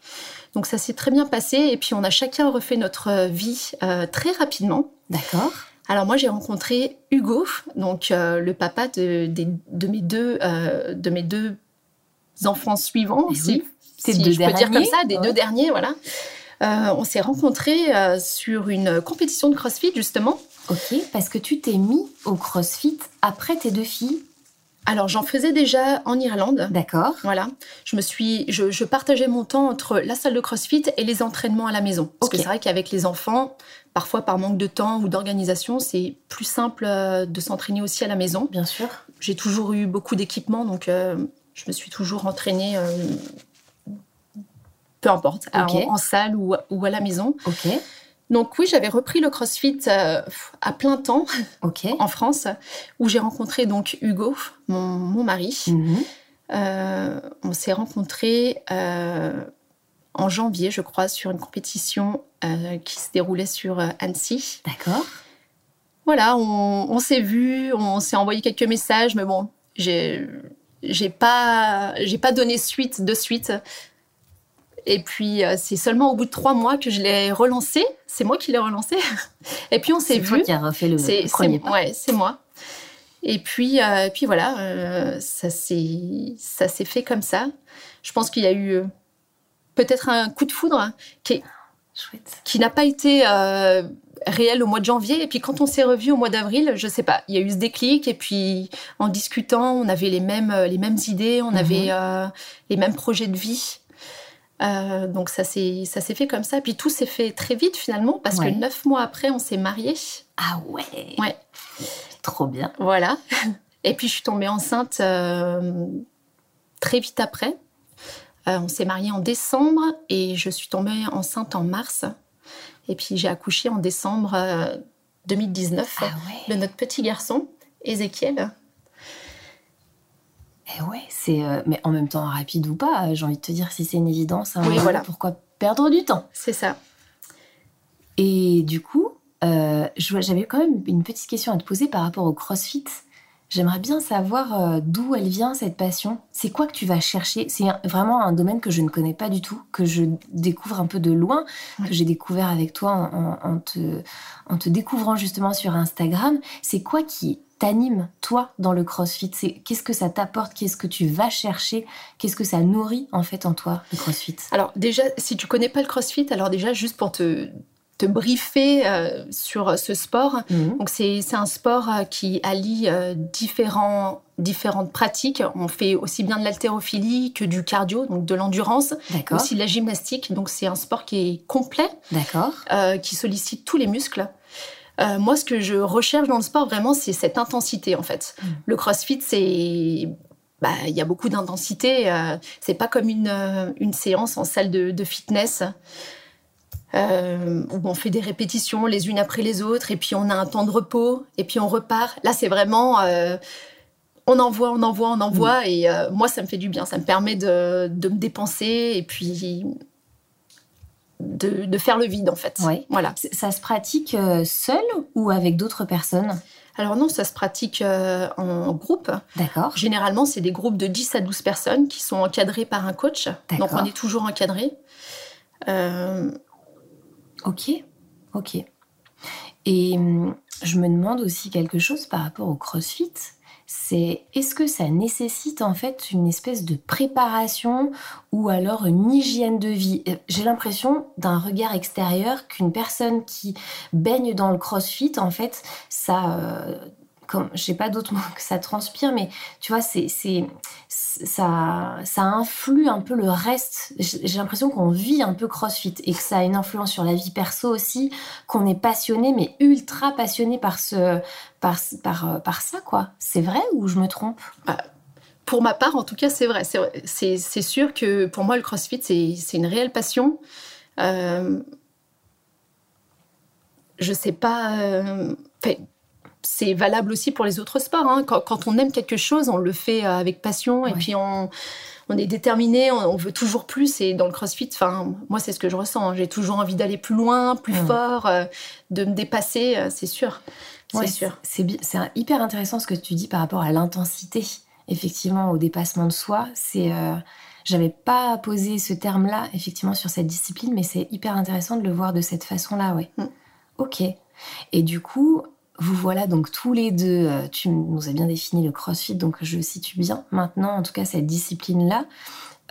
Donc ça s'est très bien passé et puis on a chacun refait notre vie très rapidement. D'accord. Alors moi j'ai rencontré Hugo, donc euh, le papa de, mes deux euh, de mes deux enfants suivants, Eh si, oui, si deux je peux dire comme ça, des ouais. deux derniers, voilà. Euh, on s'est rencontrés sur une compétition de CrossFit justement. Ok, parce que tu t'es mis au CrossFit après tes deux filles. Alors j'en faisais déjà en Irlande. D'accord. Voilà, je me suis, je, je partageais mon temps entre la salle de CrossFit et les entraînements à la maison. Parce que c'est vrai qu'avec les enfants, parfois par manque de temps ou d'organisation, c'est plus simple euh, de s'entraîner aussi à la maison. Bien sûr. J'ai toujours eu beaucoup d'équipements, donc euh, je me suis toujours entraînée, euh, peu importe, en, en salle ou, ou à la maison. Ok. Donc oui, j'avais repris le CrossFit euh, à plein temps en France, où j'ai rencontré donc Hugo, mon, mari. Mhm. On s'est rencontrés en janvier, je crois, sur une compétition qui se déroulait sur Annecy. D'accord. Voilà, on, s'est vus, on s'est envoyé quelques messages, mais bon, j'ai j'ai pas j'ai pas donné suite de suite et puis, euh, c'est seulement au bout de trois mois que je l'ai relancé. C'est moi qui l'ai relancé. Et puis, on s'est vu. C'est toi qui as refait le, premier pas. Ouais, c'est moi. Et puis, euh, puis voilà, euh, ça s'est fait comme ça. Je pense qu'il y a eu peut-être un coup de foudre qui, qui n'a pas été réel au mois de janvier. Et puis quand on s'est revu au mois d'avril, je sais pas, il y a eu ce déclic. Et puis en discutant, on avait les mêmes, les mêmes idées, on mhm. avait les mêmes projets de vie. Euh, donc ça s'est ça s'est fait comme ça. Puis tout s'est fait très vite finalement parce que neuf mois après on s'est mariés. Ah ouais. Ouais. Trop bien. Voilà. Et puis je suis tombée enceinte euh, très vite après. Euh, on s'est mariés en décembre et je suis tombée enceinte en mars. Et puis j'ai accouché en décembre 2019 ah de notre petit garçon Ézéchiel. Eh ouais, c'est euh, mais en même temps rapide ou pas, j'ai envie de te dire si c'est une évidence. Hein, oui, voilà. Pourquoi perdre du temps? C'est ça. Et du coup, euh, j'avais quand même une petite question à te poser par rapport au CrossFit. J'aimerais bien savoir euh, d'où elle vient cette passion. C'est quoi que tu vas chercher? C'est vraiment un domaine que je ne connais pas du tout, que je découvre un peu de loin, que j'ai découvert avec toi en, te, en te découvrant justement sur Instagram. C'est quoi qui t'anime, toi, dans le crossfit? Qu'est-ce que ça t'apporte? Qu'est-ce que tu vas chercher? Qu'est-ce que ça nourrit, en fait, en toi, le crossfit? Alors, déjà, si tu connais pas le crossfit, alors déjà, juste pour te, te briefer euh, sur ce sport. Mhm. Donc, c'est un sport euh, qui allie euh, différents différentes pratiques. On fait aussi bien de l'haltérophilie que du cardio, donc de l'endurance, aussi de la gymnastique. Donc c'est un sport qui est complet, qui sollicite tous les muscles. Euh, moi, ce que je recherche dans le sport, vraiment, c'est cette intensité, en fait. Mm. Le crossfit, c'est bah, il y a beaucoup d'intensité. Euh, c'est pas comme une, euh, une, séance en salle de, fitness euh, où on fait des répétitions les unes après les autres et puis on a un temps de repos et puis on repart. Là, c'est vraiment on envoie, on envoie, on envoie mm. et moi, ça me fait du bien. Ça me permet de, de me dépenser et puis de, faire le vide en fait. Voilà. Ça se pratique euh, seul ou avec d'autres personnes? Alors non, ça se pratique euh, en groupe. D'accord. Généralement, c'est des groupes de 10 à 12 personnes qui sont encadrés par un coach. Donc on est toujours encadré. Euh, ok, ok. Et hum, je me demande aussi quelque chose par rapport au CrossFit c'est est-ce que ça nécessite en fait une espèce de préparation ou alors une hygiène de vie? Euh, J'ai l'impression d'un regard extérieur qu'une personne qui baigne dans le crossfit, en fait, ça... Euh, comme je sais pas d'autres mots que ça transpire, mais tu vois, c'est, ça, influe un peu le reste. J'ai l'impression qu'on vit un peu CrossFit et que ça a une influence sur la vie perso aussi, qu'on est passionné, mais ultra passionné par ce, par, par, par ça, quoi. C'est vrai ou je me trompe? Bah, Pour ma part, en tout cas, c'est vrai. C'est, sûr que pour moi, le CrossFit, c'est, c'est une réelle passion. Euh, je sais pas. Euh, c'est valable aussi pour les autres sports. Hein. Quand, on aime quelque chose, on le fait euh, avec passion et puis on, est déterminé, on, veut toujours plus. Et dans le CrossFit, enfin, moi, c'est ce que je ressens. Hein. J'ai toujours envie d'aller plus loin, plus fort, euh, de me dépasser, euh, c'est sûr. C'est sûr. C'est hyper intéressant ce que tu dis par rapport à l'intensité, effectivement, au dépassement de soi. C'est. J'avais pas posé ce terme-là, effectivement, sur cette discipline, mais c'est hyper intéressant de le voir de cette façon-là, oui. Mm. Ok. Et du coup, vous voilà donc tous les deux, euh, tu nous as bien défini le crossfit, donc je situe bien maintenant, en tout cas cette discipline-là.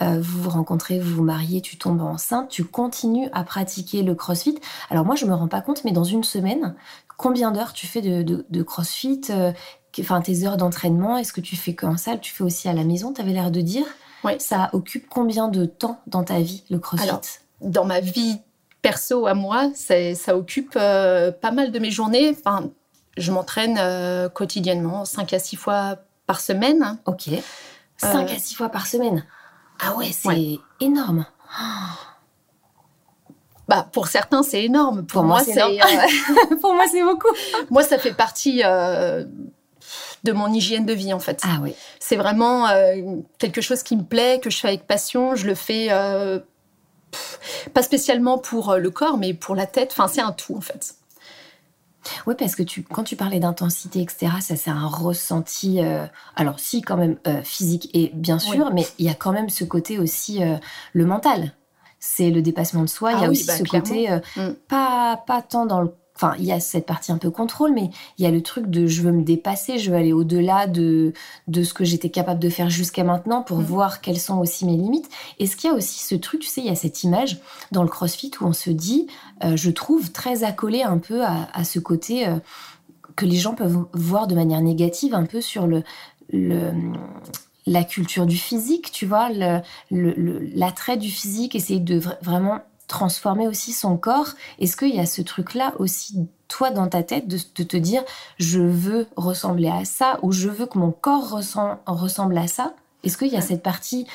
Euh, vous vous rencontrez, vous vous mariez, tu tombes enceinte, tu continues à pratiquer le crossfit. Alors moi, je me rends pas compte, mais dans une semaine, combien d'heures tu fais de, crossfit euh, Enfin, tes heures d'entraînement, est-ce que tu fais qu'en salle Tu fais aussi à la maison, tu avais l'air de dire. Oui. Ça occupe combien de temps dans ta vie, le crossfit? Dans ma vie perso à moi, ça occupe pas mal de mes journées. Enfin, je m'entraîne euh, quotidiennement, 5 à 6 fois par semaine. Ok. 5 euh, à 6 fois par semaine. Ah ouais, c'est énorme. bah, pour certains, c'est énorme. Pour, moi, c'est pour moi, c'est beaucoup. moi, ça fait partie de mon hygiène de vie, en fait. Ah oui. C'est vraiment quelque chose qui me plaît, que je fais avec passion. Je le fais pas spécialement pour le corps, mais pour la tête. Enfin, c'est un tout, en fait. Oui, parce que tu, quand tu parlais d'intensité, etc., ça c'est un ressenti, euh, alors si quand même euh, physique et bien sûr, mais il y a quand même ce côté aussi euh, le mental. C'est le dépassement de soi. il y a ah aussi bah, ce côté mm. pas pas tant dans le Enfin, il y a cette partie un peu contrôle, mais il y a le truc de je veux me dépasser, je veux aller au-delà de, de ce que j'étais capable de faire jusqu'à maintenant pour mm. voir quelles sont aussi mes limites. Est-ce qu'il y a aussi ce truc, tu sais, il y a cette image dans le crossfit où on se dit, euh, je trouve très accolé un peu à, ce côté euh, que les gens peuvent voir de manière négative un peu sur le, le la culture du physique, tu vois, l'attrait le, du physique, essayer de vraiment transformer aussi son corps. Est-ce qu'il y a ce truc-là aussi, toi, dans ta tête, de, te dire je veux ressembler à ça ou je veux que mon corps ressemble à ça? Est-ce qu'il y a cette partie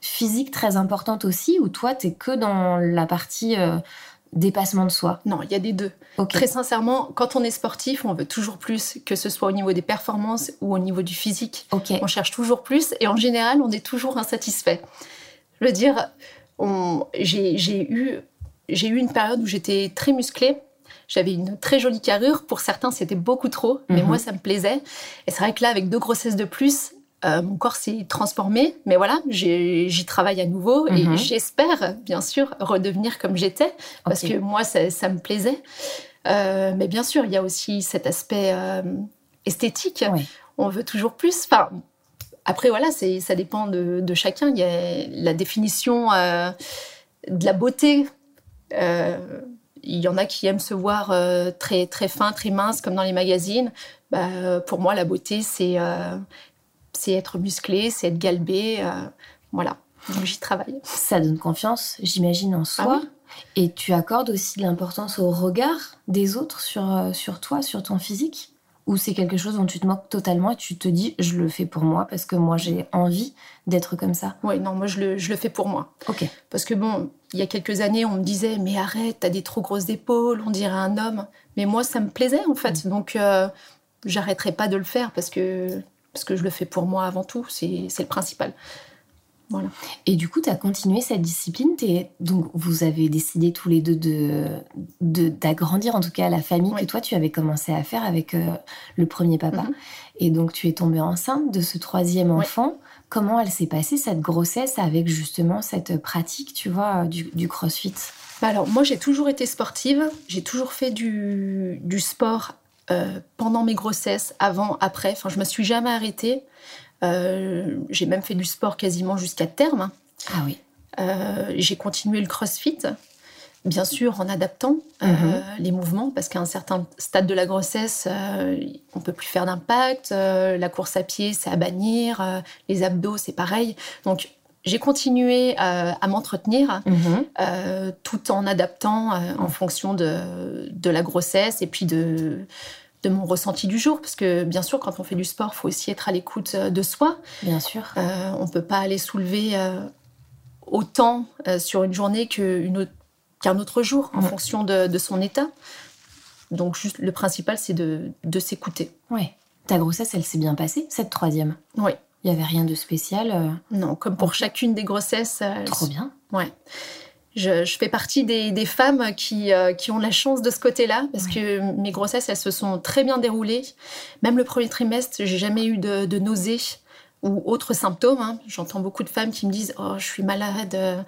physique très importante aussi ou toi, tu es que dans la partie euh, dépassement de soi? Non, il y a des deux. Très sincèrement, quand on est sportif, on veut toujours plus, que ce soit au niveau des performances ou au niveau du physique. On cherche toujours plus et en général, on est toujours insatisfait. Je veux dire, j'ai eu, eu une période où j'étais très musclée. J'avais une très jolie carrure. Pour certains, c'était beaucoup trop, mais mhm. moi, ça me plaisait. Et c'est vrai que là, avec deux grossesses de plus, euh, mon corps s'est transformé. Mais voilà, j'y travaille à nouveau et mhm. j'espère, bien sûr, redevenir comme j'étais parce que moi, ça, me plaisait. Euh, mais bien sûr, il y a aussi cet aspect euh, esthétique. On veut toujours plus. Enfin, après, voilà, ça dépend de, chacun. Il y a la définition euh, de la beauté. Euh, il y en a qui aiment se voir euh, très, très fin, très mince, comme dans les magazines. Bah, pour moi, la beauté, c'est c'est être musclé, c'est être galbé. voilà, donc j'y travaille. Ça donne confiance, j'imagine, en soi. Ah Et tu accordes aussi de l'importance au regard des autres sur, sur toi, sur ton physique? Ou c'est quelque chose dont tu te moques totalement et tu te dis je le fais pour moi parce que moi j'ai envie d'être comme ça Oui, non, moi je le, je le, fais pour moi. Ok. Parce que bon, il y a quelques années, on me disait mais arrête, t'as des trop grosses épaules, on dirait un homme. Mais moi, ça me plaisait en fait. Mm. Donc euh, j'arrêterai pas de le faire parce que, parce que je le fais pour moi avant tout. C'est le principal. Et du coup, tu as continué cette discipline. Donc, vous avez décidé tous les deux d'agrandir, de, en tout cas, la famille que toi, tu avais commencé à faire avec euh, le premier papa. Mhm. Et donc, tu es tombée enceinte de ce troisième enfant. Comment elle s'est passée, cette grossesse, avec justement cette pratique, tu vois, du, crossfit? Bah Alors, moi, j'ai toujours été sportive. J'ai toujours fait du, sport euh, pendant mes grossesses, avant, après. Enfin, je me suis jamais arrêtée. Euh, j'ai même fait du sport quasiment jusqu'à terme. Ah oui. Euh, j'ai continué le crossfit, bien sûr en adaptant euh, mhm. les mouvements, parce qu'à un certain stade de la grossesse, on peut plus faire d'impact. la course à pied, c'est à bannir. les abdos, c'est pareil. Donc, j'ai continué à m'entretenir mhm. tout en adaptant en fonction de, de, la grossesse et puis de, de mon ressenti du jour, parce que bien sûr, quand on fait du sport, il faut aussi être à l'écoute euh, de soi. Bien sûr. Euh, on ne peut pas aller soulever euh, autant sur une journée qu'un autre jour, en fonction de, son état. Donc, juste, le principal, c'est de, s'écouter. Oui. Ta grossesse, elle s'est bien passée, cette troisième? Oui. Il n'y avait rien de spécial Non, comme pour chacune des grossesses. Trop bien. Ouais je, fais partie des, femmes qui, euh, qui, ont la chance de ce côté-là, parce que mes grossesses, elles se sont très bien déroulées. Même le premier trimestre, j'ai jamais eu de, nausées ou autres symptômes. Hein. J'entends beaucoup de femmes qui me disent Oh, je suis malade, euh,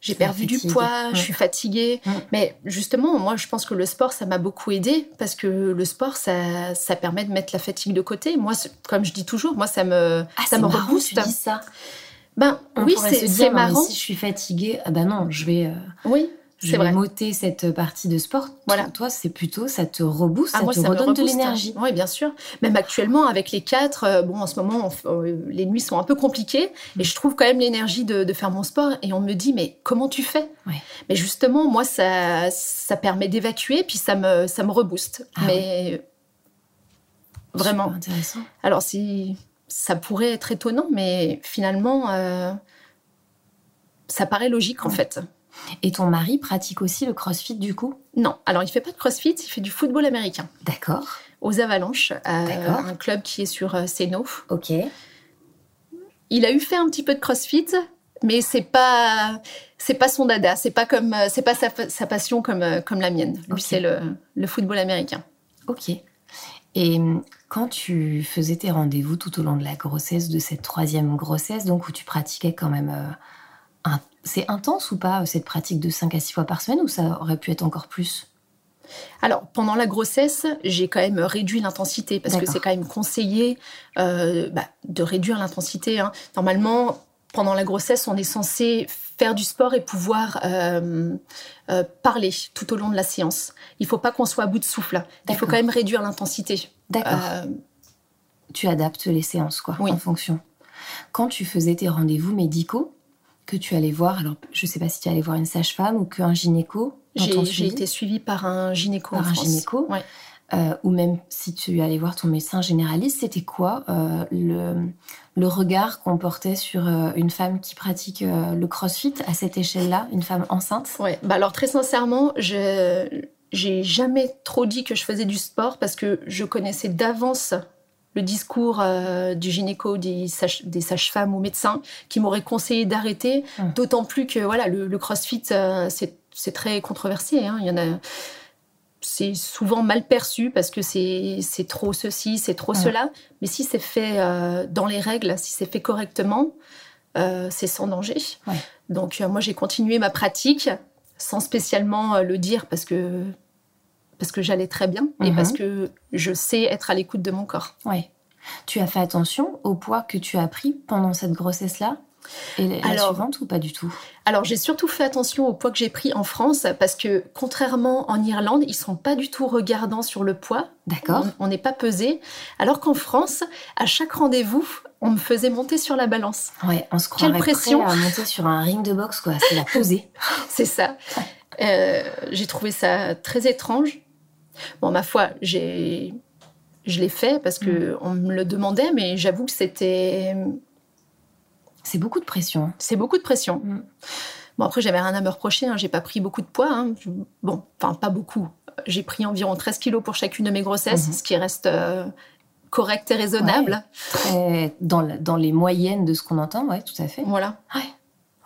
j'ai perdu du poids, je suis fatiguée. Mais justement, moi, je pense que le sport, ça m'a beaucoup aidé parce que le sport, ça, ça, permet de mettre la fatigue de côté. Moi, comme je dis toujours, moi, ça me, ah, ça me rebooste. ça. Ben oui, c'est marrant. Si je suis fatiguée, ah ben non, je vais. Euh, oui. Je vais m'ôter cette partie de sport. Voilà. Toi, c'est plutôt, ça te rebooste, ah, ça te redonne de l'énergie. Oui, bien sûr. Même actuellement, avec les quatre, euh, bon, en ce moment, euh, les nuits sont un peu compliquées mm. et je trouve quand même l'énergie de, faire mon sport. Et on me dit, mais comment tu fais? Mais justement, moi, ça, ça permet d'évacuer, puis ça me, ça me rebooste. Ah mais vraiment. intéressant. Alors, si ça pourrait être étonnant, mais finalement, euh, ça paraît logique en fait. Et ton mari pratique aussi le crossfit du coup? Non, alors il fait pas de crossfit, il fait du football américain. D'accord. Aux Avalanches, un club qui est sur euh, Ok. Il a eu fait un petit peu de crossfit, mais c'est pas c'est pas son dada, c'est pas comme c'est pas sa, passion comme comme la mienne. Lui, c'est le, le football américain. Ok. Et hum, quand tu faisais tes rendez-vous tout au long de la grossesse, de cette troisième grossesse, donc où tu pratiquais quand même euh, c'est intense ou pas cette pratique de 5 à 6 fois par semaine ou ça aurait pu être encore plus? Alors, pendant la grossesse, j'ai quand même réduit l'intensité parce que c'est quand même conseillé euh, bah, de réduire l'intensité. Hein. Normalement, pendant la grossesse, on est censé faire du sport et pouvoir euh, euh, parler tout au long de la séance. Il ne faut pas qu'on soit à bout de souffle. Il faut quand même réduire l'intensité. D'accord. tu adaptes les séances, quoi, en fonction. Quand tu faisais tes rendez-vous médicaux, que tu allais voir Alors, je ne sais pas si tu allais voir une sage-femme ou qu'un gynéco. J'ai été suivie par un gynéco. Par un gynéco. Euh, ou même si tu allais voir ton médecin généraliste, c'était quoi euh, le, le, regard qu'on portait sur euh, une femme qui pratique le crossfit à cette échelle-là, une femme enceinte? Ouais, bah alors très sincèrement, je j'ai jamais trop dit que je faisais du sport parce que je connaissais d'avance le discours euh, du gynéco, des, sages-femmes ou médecins qui m'auraient conseillé d'arrêter. Hum. D'autant plus que voilà, le, CrossFit, euh, c'est très controversé. Hein. Il y en a, c'est souvent mal perçu parce que c'est trop ceci, c'est trop cela. Mais si c'est fait euh, dans les règles, si c'est fait correctement, c'est sans danger. Donc moi, j'ai continué ma pratique sans spécialement le dire parce que parce que j'allais très bien et parce mhm. que je sais être à l'écoute de mon corps. Oui. Tu as fait attention au poids que tu as pris pendant cette grossesse-là? Et la alors, suivante ou pas du tout? Alors j'ai surtout fait attention au poids que j'ai pris en France parce que contrairement en Irlande, ils sont pas du tout regardants sur le poids. D'accord. On n'est pas pesé. Alors qu'en France, à chaque rendez-vous, on me faisait monter sur la balance. Ouais, on se croirait Quelle pression. à monter sur un ring de boxe quoi. C'est la pesée. C'est ça. Euh, j'ai trouvé ça très étrange. Bon, ma foi, j'ai, je l'ai fait parce que mm. on me le demandait, mais j'avoue que c'était. C'est beaucoup de pression. C'est beaucoup de pression. Mm. Bon, après, j'avais rien à me reprocher. Hein. J'ai pas pris beaucoup de poids. Hein. Bon, enfin, pas beaucoup. J'ai pris environ 13 kilos pour chacune de mes grossesses, mm-hmm. ce qui reste euh, correct et raisonnable. dans, dans, les moyennes de ce qu'on entend, ouais, tout à fait. Voilà. Ouais,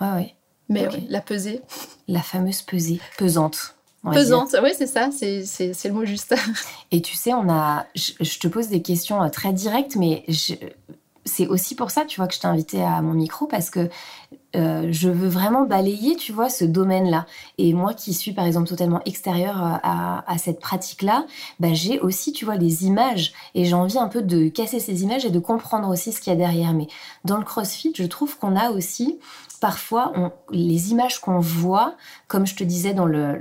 ouais, ouais. Mais la pesée. La fameuse pesée. Pesante. Pesante, oui, c'est ça, c'est le mot juste. Et tu sais, on a, je, te pose des questions euh, très directes, mais c'est aussi pour ça, tu vois, que je t'ai invité à mon micro parce que euh, je veux vraiment balayer, tu vois, ce domaine-là. Et moi qui suis, par exemple, totalement extérieure euh, à, cette pratique-là, bah, j'ai aussi, tu vois, des images. Et j'ai envie un peu de casser ces images et de comprendre aussi ce qu'il y a derrière. Mais dans le CrossFit, je trouve qu'on a aussi parfois, les images qu'on voit, comme je te disais dans le,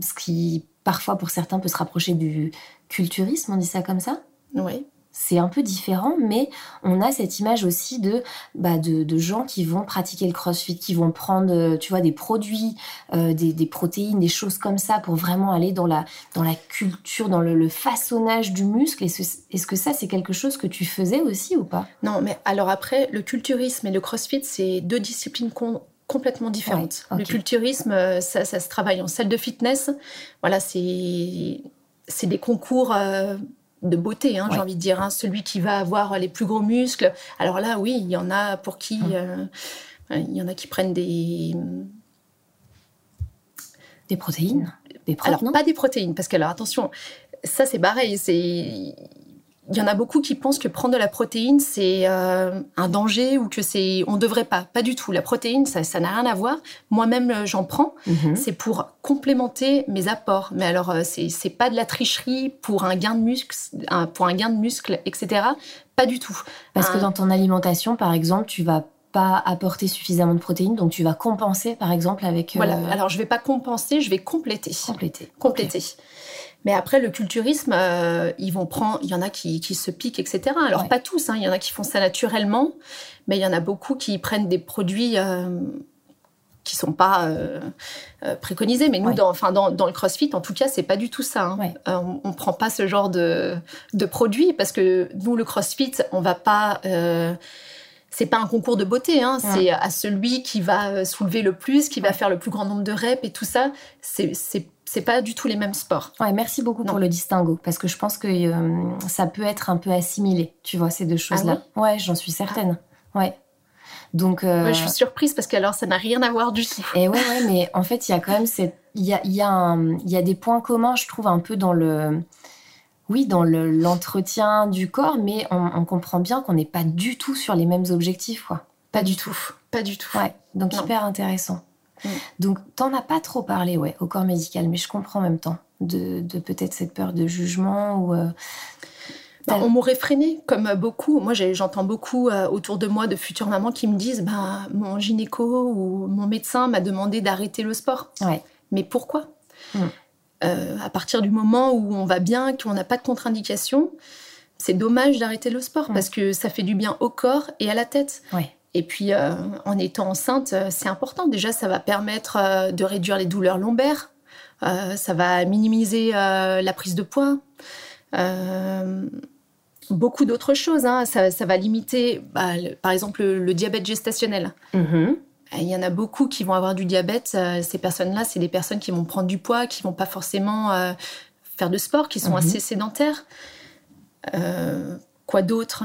ce qui parfois pour certains peut se rapprocher du culturisme, on dit ça comme ça? Oui c'est un peu différent, mais on a cette image aussi de, bah de, gens qui vont pratiquer le crossfit, qui vont prendre, euh, tu vois, des produits, euh, des, protéines, des choses comme ça pour vraiment aller dans la, dans la culture, dans le, façonnage du muscle. Est-ce que ça, c'est quelque chose que tu faisais aussi ou pas? Non, mais alors après, le culturisme et le crossfit, c'est deux disciplines complètement différentes. Le culturisme, euh, ça, ça, se travaille en salle de fitness. Voilà, c'est c'est des concours de beauté, hein, j'ai envie de dire. Hein, celui qui va avoir les plus gros muscles. Alors là, oui, il y en a pour qui. Hum. Euh, il y en a qui prennent des. Des protéines des Alors, pas des protéines, parce que, alors attention, ça c'est pareil. C'est il y en a beaucoup qui pensent que prendre de la protéine, c'est euh, un danger ou que c'est... On ne devrait pas. Pas du tout. La protéine, ça n'a rien à voir. Moi-même, euh, j'en prends. Mhm. C'est pour complémenter mes apports. Mais alors, euh, c'est pas de la tricherie pour un gain de muscle, pour un gain de muscle, etc. Pas du tout. Parce que dans ton alimentation, par exemple, tu vas pas apporter suffisamment de protéines, donc tu vas compenser par exemple avec. Voilà. Alors je vais pas compenser, je vais compléter. Compléter. Compléter. Mais après, le culturisme, euh, ils vont prendre, il y en a qui, qui se piquent, etc. Alors, pas tous, hein, il y en a qui font ça naturellement, mais il y en a beaucoup qui prennent des produits euh, qui sont pas euh, euh, préconisés. Mais nous, dans, enfin, dans, dans, le CrossFit, en tout cas, c'est pas du tout ça. Hein. on, on prend pas ce genre de, de produits parce que nous, le CrossFit, on va pas c'est pas un concours de beauté, hein, c'est à celui qui va soulever le plus, qui va faire le plus grand nombre de reps et tout ça. C'est c'est pas du tout les mêmes sports. Ouais, merci beaucoup pour le distinguo parce que je pense que euh, ça peut être un peu assimilé, tu vois ces deux ah choses-là. ouais, j'en suis certaine. Ouais. Donc, euh, je suis surprise parce qu'alors ça n'a rien à voir du tout. Et ouais, ouais, mais en fait, il y a quand même cette, il y a, il y a, il y a des points communs, je trouve, un peu dans le, oui, dans l'entretien du corps, mais on, comprend bien qu'on n'est pas du tout sur les mêmes objectifs, quoi. Pas du tout. Pas du tout. Ouais, donc hyper intéressant. Mm. Donc, t'en as pas trop parlé, ouais, au corps médical, mais je comprends en même temps de, peut-être cette peur de jugement ou. Euh, bah, on m'aurait freiné, comme beaucoup. Moi, j'entends beaucoup euh, autour de moi de futures mamans qui me disent bah, mon gynéco ou mon médecin m'a demandé d'arrêter le sport. Ouais. Mais pourquoi? Mm. Euh, à partir du moment où on va bien, qu'on n'a pas de contre-indication, c'est dommage d'arrêter le sport parce que ça fait du bien au corps et à la tête. Et puis, euh, en étant enceinte, euh, c'est important. Déjà, ça va permettre de réduire les douleurs lombaires. ça va minimiser la prise de poids. beaucoup d'autres choses. Hein. Ça, va limiter, bah, par exemple, le, diabète gestationnel. Mm-hmm. Il y en a beaucoup qui vont avoir du diabète. Euh, ces personnes-là, c'est des personnes qui vont prendre du poids, qui vont pas forcément euh, faire de sport, qui sont mhm. assez sédentaires. Euh, quoi d'autre?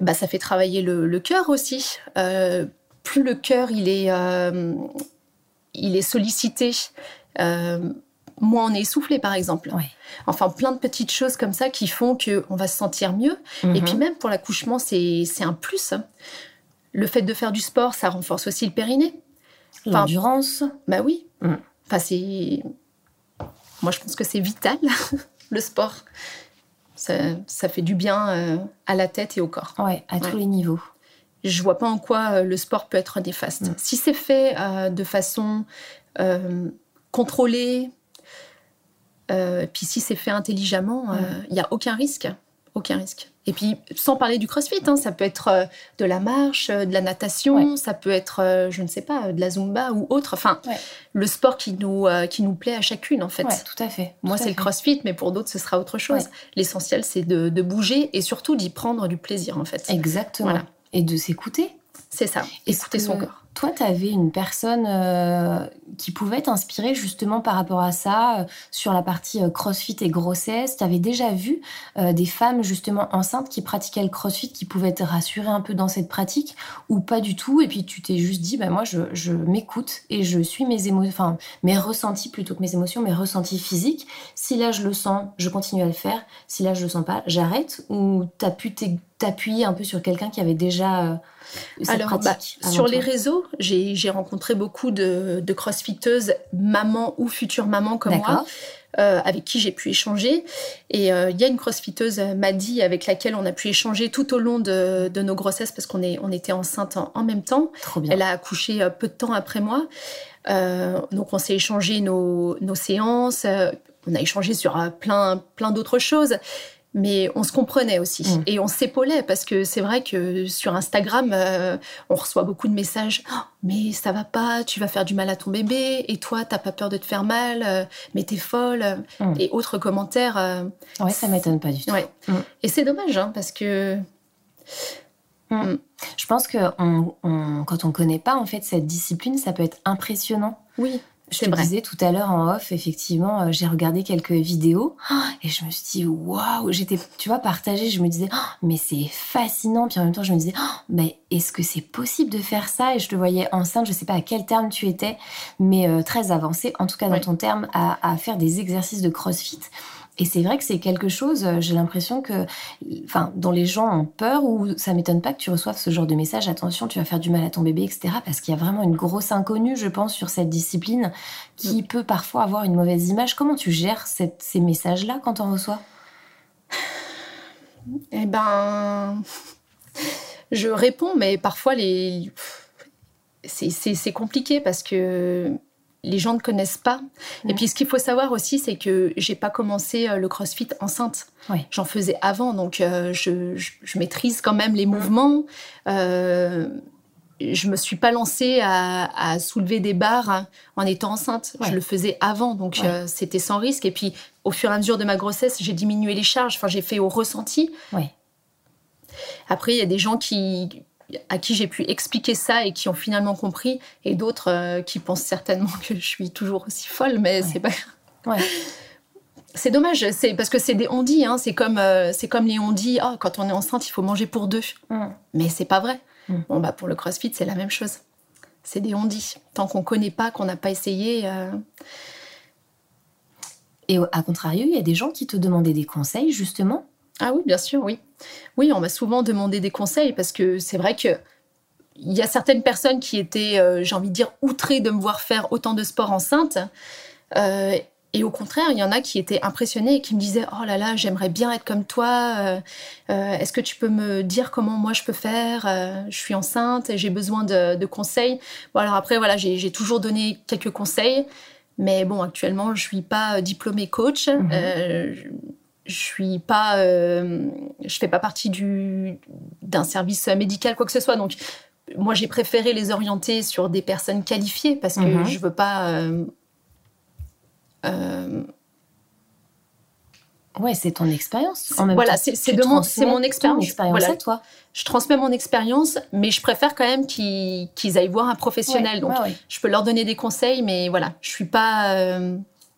Bah, Ça fait travailler le, cœur aussi. plus le cœur il est, il est sollicité, moins on est essoufflé, par exemple. Enfin, plein de petites choses comme ça qui font qu'on va se sentir mieux. Et mhm. puis même pour l'accouchement, c'est un plus. Le fait de faire du sport, ça renforce aussi le périnée. L'endurance. Bah oui. Mm. Enfin, c'est. Moi, je pense que c'est vital, le sport. Ça, fait du bien euh, à la tête et au corps. Ouais, à tous les niveaux. Je vois pas en quoi euh, le sport peut être néfaste. Mm. Si c'est fait euh, de façon contrôlée, puis si c'est fait intelligemment, il mm. n'y a aucun risque. Aucun risque. Et puis, sans parler du crossfit, hein, ça peut être euh, de la marche, euh, de la natation, ça peut être, euh, je ne sais pas, de la zumba ou autre. Enfin, le sport qui nous, qui nous plaît à chacune, en fait. tout à fait. Moi, c'est le crossfit, mais pour d'autres, ce sera autre chose. L'essentiel, c'est de, bouger et surtout d'y prendre du plaisir, en fait. Exactement. Et de s'écouter. C'est ça, écouter son corps. Toi, tu avais une personne euh, qui pouvait t'inspirer justement par rapport à ça, euh, sur la partie euh, crossfit et grossesse? Tu avais déjà vu des femmes justement enceintes qui pratiquaient le crossfit, qui pouvaient te rassurer un peu dans cette pratique, ou pas du tout, et puis tu t'es juste dit, bah, moi, je, m'écoute et je suis mes émotions, enfin, mes ressentis plutôt que mes émotions, mes ressentis physiques. Si là, je le sens, je continue à le faire. Si là, je le sens pas, j'arrête? Ou tu as pu t'appuyer un peu sur quelqu'un qui avait déjà alors, bah, sur les réseaux, j'ai rencontré beaucoup de, de crossfiteuses, mamans ou futures mamans comme moi. Euh, avec qui j'ai pu échanger. Et euh, il y a une crossfiteuse, euh, Maddy, avec laquelle on a pu échanger tout au long de, nos grossesses parce qu'on on était enceinte en, même temps. Elle a accouché peu de temps après moi. donc on s'est échangé nos, nos séances. on a échangé sur plein, plein d'autres choses mais on se comprenait aussi mm. et on s'épaulait parce que c'est vrai que sur Instagram, euh, on reçoit beaucoup de messages. Oh, mais ça va pas, tu vas faire du mal à ton bébé et toi, t'as pas peur de te faire mal, euh, mais t'es folle mm. et autres commentaires. Euh, ouais, ça m'étonne pas du tout. Mm. Et c'est dommage hein, parce que. Je pense que quand on connaît pas en fait cette discipline, ça peut être impressionnant. Oui. Je te disais tout à l'heure en off, effectivement, euh, j'ai regardé quelques vidéos et je me suis dit waouh, j'étais, tu vois, partagée. Je me disais oh, mais c'est fascinant. Puis en même temps, je me disais oh, mais est-ce que c'est possible de faire ça? Et je te voyais enceinte, je sais pas à quel terme tu étais, mais euh, très avancée, en tout cas dans ton terme, à, à faire des exercices de CrossFit. Et c'est vrai que c'est quelque chose, euh, j'ai l'impression que, enfin, dont les gens ont peur ou ça m'étonne pas que tu reçoives ce genre de message, attention, tu vas faire du mal à ton bébé, etc. Parce qu'il y a vraiment une grosse inconnue, je pense, sur cette discipline qui mm. peut parfois avoir une mauvaise image. Comment tu gères ces messages-là quand on reçoit Eh ben, je réponds, mais parfois les c'est compliqué parce que les gens ne connaissent pas. Et puis, ce qu'il faut savoir aussi, c'est que j'ai pas commencé euh, le CrossFit enceinte. J'en faisais avant, donc euh, je, maîtrise quand même les mouvements. Euh, je me suis pas lancée à, soulever des barres en étant enceinte. Je le faisais avant, donc euh, c'était sans risque. Et puis, au fur et à mesure de ma grossesse, j'ai diminué les charges. Enfin, j'ai fait au ressenti. Après, il y a des gens qui à qui j'ai pu expliquer ça et qui ont finalement compris, et d'autres euh, qui pensent certainement que je suis toujours aussi folle, mais c'est pas. Ouais. C'est dommage, c'est parce que c'est des on dit, hein, c'est comme euh, c'est comme les on dit, oh, quand on est enceinte, il faut manger pour deux. Mm. Mais c'est pas vrai. Mm. Bon bah pour le CrossFit, c'est la même chose. C'est des on dit. Tant qu'on connaît pas, qu'on n'a pas essayé. Euh. Et à contrario, il y a des gens qui te demandaient des conseils justement. Ah oui, bien sûr, oui. Oui, on m'a souvent demandé des conseils parce que c'est vrai que il y a certaines personnes qui étaient, euh, j'ai envie de dire, outrées de me voir faire autant de sport enceinte. Euh, et au contraire, il y en a qui étaient impressionnés et qui me disaient Oh là là, j'aimerais bien être comme toi. Euh, est-ce que tu peux me dire comment moi je peux faire Je suis enceinte et j'ai besoin de, conseils. Bon, alors après, voilà, j'ai toujours donné quelques conseils. Mais bon, actuellement, je suis pas diplômée coach. Mhm. Je suis pas, je fais pas partie du d'un service médical quoi que ce soit. Donc, moi, j'ai préféré les orienter sur des personnes qualifiées parce que mhm. je veux pas. Euh, euh, ouais, c'est ton expérience. Voilà, c'est mon, mon expérience. Voilà. toi. Je transmets mon expérience, mais je préfère quand même qu'ils aillent voir un professionnel. Donc, je peux leur donner des conseils, mais voilà, je suis pas.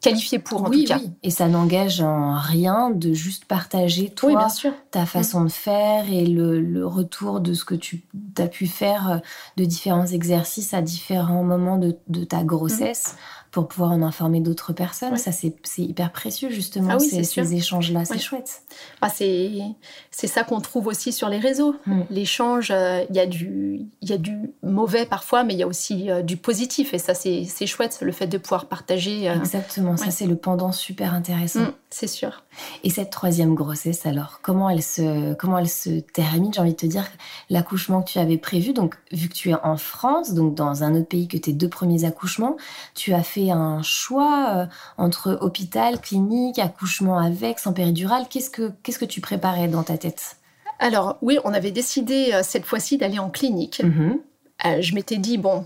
Qualifié pour en tout cas. Oui. Et ça n'engage en rien de juste partager toi, bien sûr. ta façon de faire et le, retour de ce que tu as pu faire euh, de différents exercices à différents moments de, ta grossesse pour pouvoir en informer d'autres personnes. Ça, c'est hyper précieux, justement, ah ces, ces échanges-là. C'est chouette. Ah, c'est ça qu'on trouve aussi sur les réseaux. Mm. L'échange, euh, il y, a du, y a du mauvais parfois, mais il y a aussi euh, du positif. Et ça, c'est chouette, le fait de pouvoir partager. Euh, Exactement, ça, c'est le pendant super intéressant. Mm, c'est sûr. Et cette troisième grossesse, alors, comment elle se, comment elle se termine? J'ai envie de te dire, l'accouchement que tu avais prévu, donc, vu que tu es en France, donc dans un autre pays que tes deux premiers accouchements, tu as fait un choix euh, entre hôpital, clinique, accouchement avec, sans péridurale. Qu'est-ce que, qu'est-ce que tu préparais dans ta tête? Alors oui, on avait décidé euh, cette fois-ci d'aller en clinique. Mhm. Euh, je m'étais dit, bon,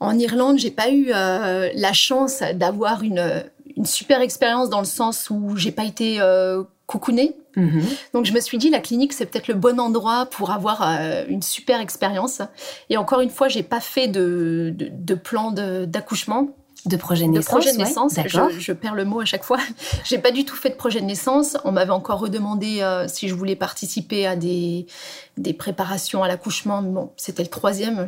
en Irlande, j'ai pas eu la chance d'avoir une, une super expérience dans le sens où j'ai pas été coucounée. Mhm. Donc je me suis dit la clinique c'est peut-être le bon endroit pour avoir une super expérience. Et encore une fois j'ai pas fait de, de, de plan d'accouchement. De projet de naissance. Projet de naissance. je, perds le mot à chaque fois. J'ai pas du tout fait de projet de naissance. On m'avait encore redemandé euh, si je voulais participer à des, des préparations à l'accouchement. Bon, c'était le troisième.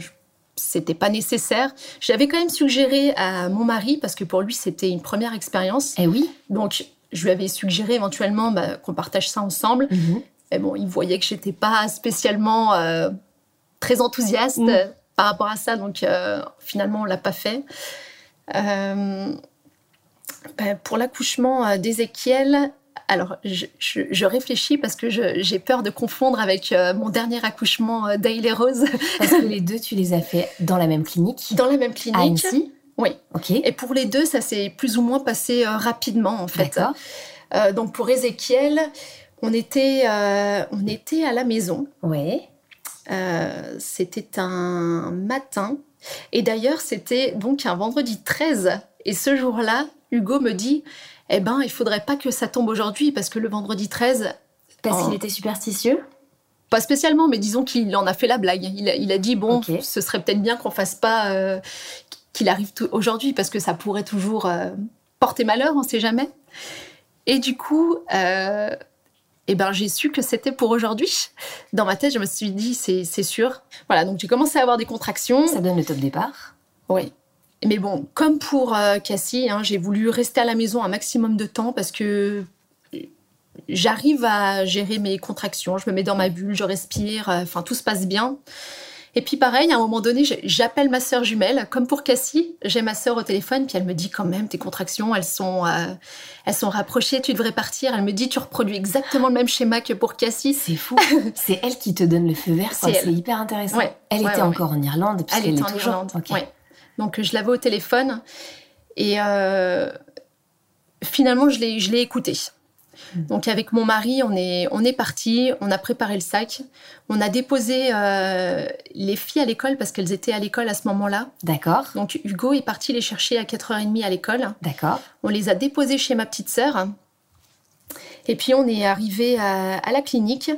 C'était pas nécessaire. J'avais quand même suggéré à mon mari, parce que pour lui, c'était une première expérience. Eh oui. Donc, je lui avais suggéré éventuellement bah, qu'on partage ça ensemble. Mais bon, il voyait que j'étais pas spécialement euh, très enthousiaste mm. par rapport à ça. Donc, euh, finalement, on l'a pas fait. Euh, ben, pour l'accouchement euh, d'Ézéchiel, alors je, réfléchis parce que j'ai peur de confondre avec euh, mon dernier accouchement d'Aïlé Rose. Parce que les deux, tu les as fait dans la même clinique? Dans la même clinique. À Annecy? Oui. Ok. Et pour les deux, ça s'est plus ou moins passé rapidement en fait. D'accord. donc pour Ézéchiel, on était, on était à la maison. Oui. C'était un matin et d'ailleurs, c'était donc un vendredi 13. Et ce jour-là, Hugo me dit Eh ben, il faudrait pas que ça tombe aujourd'hui parce que le vendredi 13. Parce qu'il était superstitieux? Pas spécialement, mais disons qu'il en a fait la blague. Il a, dit Bon, ce serait peut-être bien qu'on fasse pas. Euh, qu'il arrive aujourd'hui parce que ça pourrait toujours euh, porter malheur, on sait jamais. Et du coup, euh, et eh ben j'ai su que c'était pour aujourd'hui. Dans ma tête, je me suis dit c'est sûr. Voilà, donc j'ai commencé à avoir des contractions. Ça donne le top départ. Oui. Mais bon, comme pour euh, Cassie, hein, j'ai voulu rester à la maison un maximum de temps parce que j'arrive à gérer mes contractions. Je me mets dans ma bulle, je respire, euh, enfin tout se passe bien. Et puis pareil, à un moment donné, j'appelle ma sœur jumelle, comme pour Cassie, j'ai ma sœur au téléphone, puis elle me dit quand même, tes contractions, elles sont, euh, elles sont rapprochées, tu devrais partir. Elle me dit, tu reproduis exactement le même schéma que pour Cassie. C'est fou. c'est elle qui te donne le feu vert, c'est hyper intéressant. Elle était encore en Irlande, puisqu'elle est, en toujours. Irlande. Donc je l'avais au téléphone, et euh, finalement, je l'ai écoutée. Mm. Donc avec mon mari, on est, on est parti, on a préparé le sac, on a déposé euh, les filles à l'école parce qu'elles étaient à l'école à ce moment-là. D'accord. Donc Hugo est parti les chercher à 4h30 à l'école. D'accord. On les a déposées chez ma petite sœur. Et puis on est arrivé à, la clinique.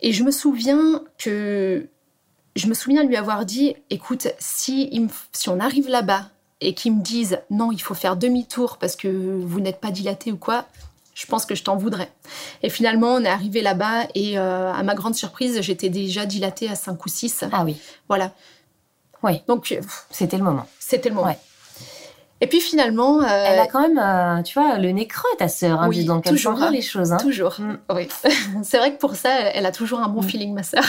Et je me souviens que je me souviens lui avoir dit, écoute, si, si on arrive là-bas et qu'ils me disent non, il faut faire demi-tour parce que vous n'êtes pas dilaté ou quoi, je pense que je t'en voudrais. Et finalement, on est arrivé là-bas et euh, à ma grande surprise, j'étais déjà dilatée à 5 ou 6. Ah oui. Voilà. Oui. Donc, euh, c'était le moment. C'était le moment. Et puis finalement. Euh, elle a quand même, tu vois, le nez creux, ta sœur. Hein, oui, donc elle toujours. Hein. les choses. Hein. Toujours. Mm. Oui. C'est vrai que pour ça, elle a toujours un bon mm. feeling, ma sœur.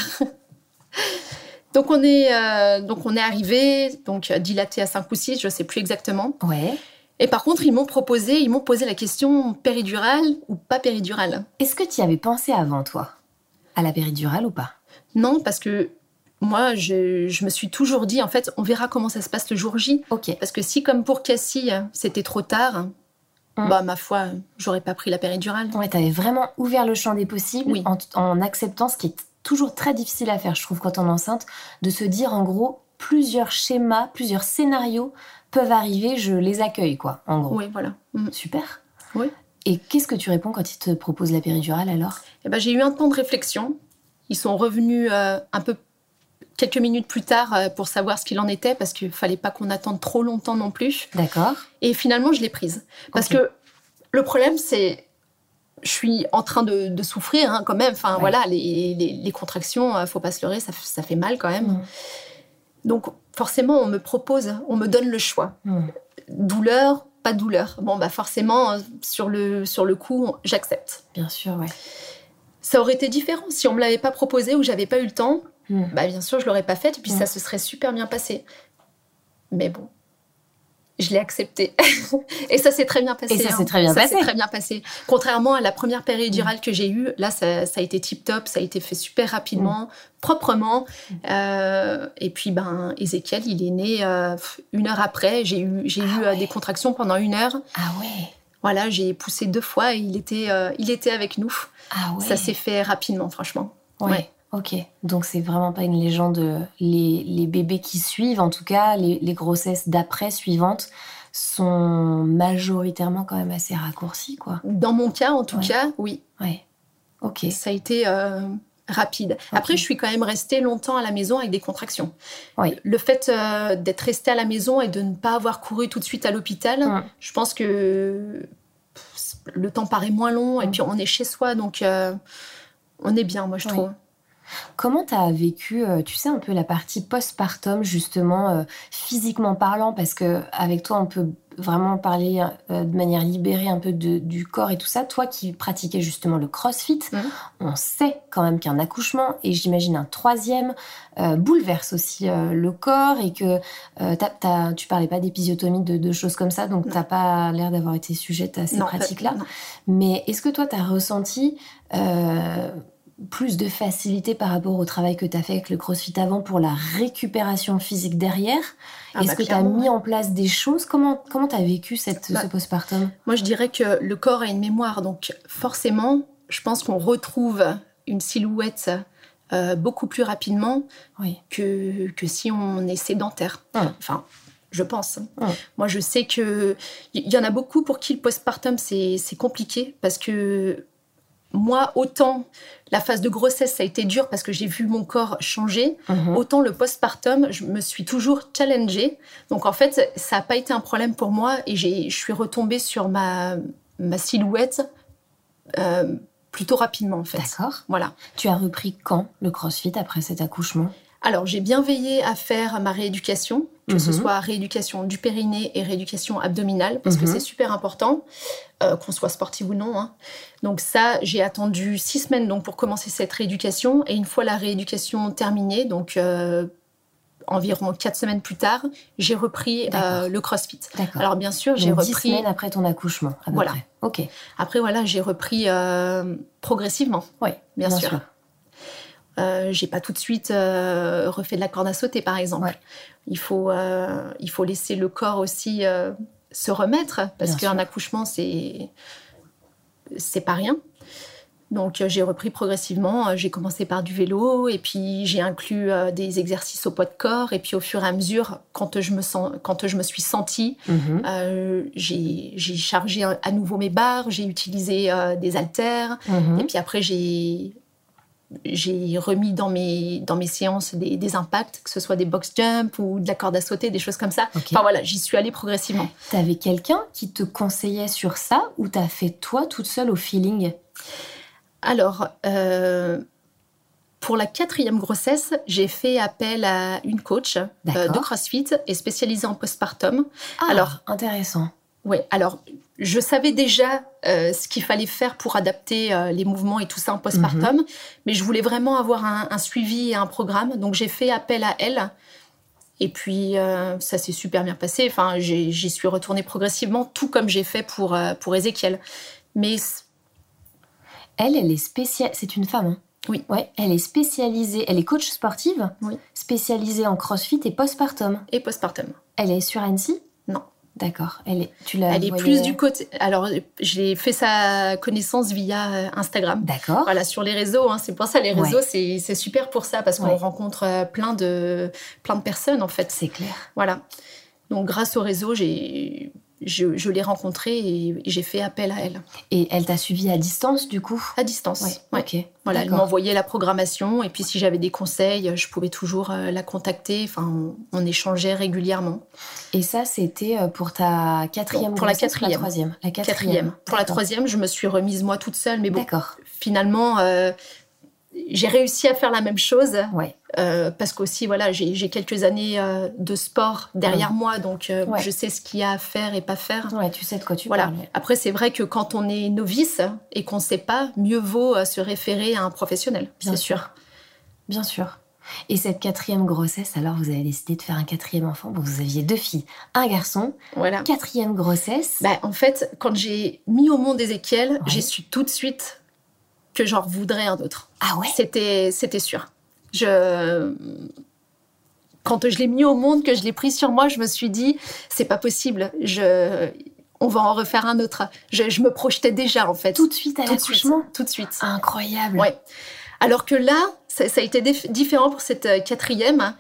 donc on est, donc on est arrivé, donc dilaté à 5 ou 6, je sais plus exactement. Ouais. Et par contre, ils m'ont proposé, ils m'ont posé la question péridurale ou pas péridurale. Est-ce que tu y avais pensé avant, toi À la péridurale ou pas? Non, parce que moi, je, me suis toujours dit, en fait, on verra comment ça se passe le jour J. Ok. Parce que si, comme pour Cassie, c'était trop tard, hum. bah, ma foi, j'aurais pas pris la péridurale. Ouais, t'avais vraiment ouvert le champ des possibles en, en acceptant ce qui est toujours très difficile à faire, je trouve, quand on est enceinte, de se dire, en gros, plusieurs schémas, plusieurs scénarios peuvent arriver, je les accueille, quoi, en gros. Oui, voilà. Mm. Super. Oui. Et qu'est-ce que tu réponds quand ils te proposent la péridurale alors? Eh ben, J'ai eu un temps de réflexion. Ils sont revenus euh, un peu quelques minutes plus tard euh, pour savoir ce qu'il en était parce qu'il fallait pas qu'on attende trop longtemps non plus. D'accord. Et finalement, je l'ai prise. Parce que le problème, c'est je suis en train de, souffrir hein, quand même. Enfin voilà, les, les, contractions, euh, faut pas se leurrer, ça, ça fait mal quand même. Mm. Donc forcément, on me propose, on me donne le choix. Hmm. Douleur, pas douleur. Bon, bah forcément, sur le, sur le coup, j'accepte. Bien sûr, ouais. Ça aurait été différent si on me l'avait pas proposé ou j'avais pas eu le temps. Hmm. Bah bien sûr, je l'aurais pas fait et puis ça hmm. se serait super bien passé. Mais bon, je l'ai accepté. et ça s'est très bien passé. Et ça s'est hein. très bien ça passé. très bien passé. Contrairement à la première péridurale que j'ai eue, là, ça, a été tip top, ça a été fait super rapidement, mm. proprement. Mm. Euh, et puis, ben, Ezekiel, il est né euh, une heure après. J'ai eu, j'ai eu ah euh, des contractions pendant une heure. Ah ouais. Voilà, j'ai poussé deux fois et il était, il était avec nous. Ah ouais. Ça s'est fait rapidement, franchement. ouais. Ok, donc c'est vraiment pas une légende. Les, les, bébés qui suivent, en tout cas, les, les grossesses d'après suivantes, sont majoritairement quand même assez raccourcis, quoi. Dans mon cas, en tout cas, oui. Ouais. Ok. Ça a été euh, rapide. Après, je suis quand même restée longtemps à la maison avec des contractions. Oui. Le fait euh, d'être restée à la maison et de ne pas avoir couru tout de suite à l'hôpital, mm. je pense que le temps paraît moins long et mm. puis on est chez soi, donc euh, on est bien, moi je trouve. Comment tu as vécu, euh, tu sais, un peu la partie postpartum, justement, euh, physiquement parlant, parce que avec toi, on peut vraiment parler euh, de manière libérée un peu du corps et tout ça. Toi qui pratiquais justement le crossfit, mmh. on sait quand même qu'un accouchement, et j'imagine un troisième, bouleverse aussi le corps et que tu parlais pas d'épisiotomie, de, choses comme ça, donc tu n'as pas l'air d'avoir été sujette à ces pratiques-là. Mais est-ce que toi, tu as ressenti plus de facilité par rapport au travail que tu as fait avec le CrossFit avant pour la récupération physique derrière ah Est-ce bah, que tu as mis en place des choses? Comment comment tu as vécu cette, bah, ce postpartum? Moi, je dirais que le corps a une mémoire. Donc, forcément, je pense qu'on retrouve une silhouette euh, beaucoup plus rapidement que, que si on est sédentaire. Enfin, je pense. Moi, je sais que il y en a beaucoup pour qui le postpartum c'est compliqué parce que moi, autant la phase de grossesse, ça a été dur parce que j'ai vu mon corps changer, mhm. autant le postpartum, je me suis toujours challengée. Donc en fait, ça n'a pas été un problème pour moi et je suis retombée sur ma, ma silhouette euh, plutôt rapidement en fait. D'accord. Voilà. Tu as repris quand le crossfit après cet accouchement? Alors, j'ai bien veillé à faire ma rééducation, que ce mhm. soit rééducation du périnée et rééducation abdominale, parce que mhm. c'est super important, euh, qu'on soit sportif ou non. Hein. Donc ça, j'ai attendu six semaines donc, pour commencer cette rééducation, et une fois la rééducation terminée, donc euh, environ quatre semaines plus tard, j'ai repris euh, le CrossFit. Alors bien sûr, j'ai repris... Dix semaines après ton accouchement, Voilà. Ok. Après, voilà, j'ai repris progressivement. Oui, bien, sûr. Euh, j'ai pas tout de suite euh, refait de la corde à sauter, par exemple. Il, faut, euh, il faut laisser le corps aussi se remettre, parce qu'un accouchement, c'est c'est pas rien. Donc j'ai repris progressivement. J'ai commencé par du vélo et puis j'ai inclus des exercices au poids de corps. Et puis au fur et à mesure, quand je me, sens, quand je me suis sentie, mhm. j'ai chargé à nouveau mes barres, j'ai utilisé des haltères. Mhm. Et puis après, j'ai j'ai remis dans mes, dans mes séances des, impacts, que ce soit des box jump ou de la corde à sauter, des choses comme ça. Enfin voilà, j'y suis allée progressivement. T'avais quelqu'un qui te conseillait sur ça ou t'as fait toi toute seule au feeling? Alors, euh, pour la quatrième grossesse, j'ai fait appel à une coach euh, de CrossFit et spécialisée en postpartum. Ah, alors intéressant. Oui, alors je savais déjà euh, ce qu'il fallait faire pour adapter euh, les mouvements et tout ça en postpartum, mhm. mais je voulais vraiment avoir un, suivi et un programme. Donc j'ai fait appel à elle. Et puis euh, ça s'est super bien passé. Enfin, j'y suis retournée progressivement, tout comme j'ai fait pour, pour Ezekiel. Mais elle, elle est spéciale. C'est une femme. Hein oui. Ouais, elle est spécialisée. Elle est coach sportive. Oui. Spécialisée en CrossFit et postpartum. Et postpartum. Elle est sur Annecy? D'accord. Elle est, tu l'as Elle est plus du côté. Alors, j'ai fait sa connaissance via euh, Instagram. D'accord. Voilà, sur les réseaux. Hein. C'est pour ça, les réseaux, c'est super pour ça, parce qu'on rencontre euh, plein de, plein de personnes, en fait. C'est clair. Voilà. Donc, grâce au réseau, j'ai je, l'ai rencontrée et, j'ai fait appel à elle. Et elle t'a suivi à distance, du coup? À distance, ouais. Ok. Voilà, elle m'envoyait la programmation et puis si j'avais des conseils, je pouvais toujours euh, la contacter. Enfin, on, échangeait régulièrement. Et ça, c'était euh, pour ta quatrième Pour la quatrième. La troisième? La quatrième. Pour la troisième, je me suis remise moi toute seule, mais bon. D'accord. Finalement, euh, j'ai réussi à faire la même chose. Ouais. Euh, parce qu'aussi, voilà, j'ai quelques années euh, de sport derrière moi, donc euh, je sais ce qu'il y a à faire et pas faire. Ouais, tu sais de quoi tu voilà. parles. Après, c'est vrai que quand on est novice et qu'on ne sait pas, mieux vaut se référer à un professionnel. Bien sûr. Bien sûr. Et cette quatrième grossesse, alors vous avez décidé de faire un quatrième enfant. Bon, vous aviez deux filles, un garçon. Voilà. Quatrième grossesse. Bah, en fait, quand j'ai mis au monde Ezekiel, j'ai su tout de suite que j'en voudrais un autre. Ah ouais? C'était sûr. Je... Quand je l'ai mis au monde, que je l'ai pris sur moi, je me suis dit, c'est pas possible. Je... On va en refaire un autre. Je, me projetais déjà, en fait. Tout de suite à l'accouchement Tout de suite. Incroyable. Ouais. Alors que là, ça, a été différent pour cette euh, quatrième.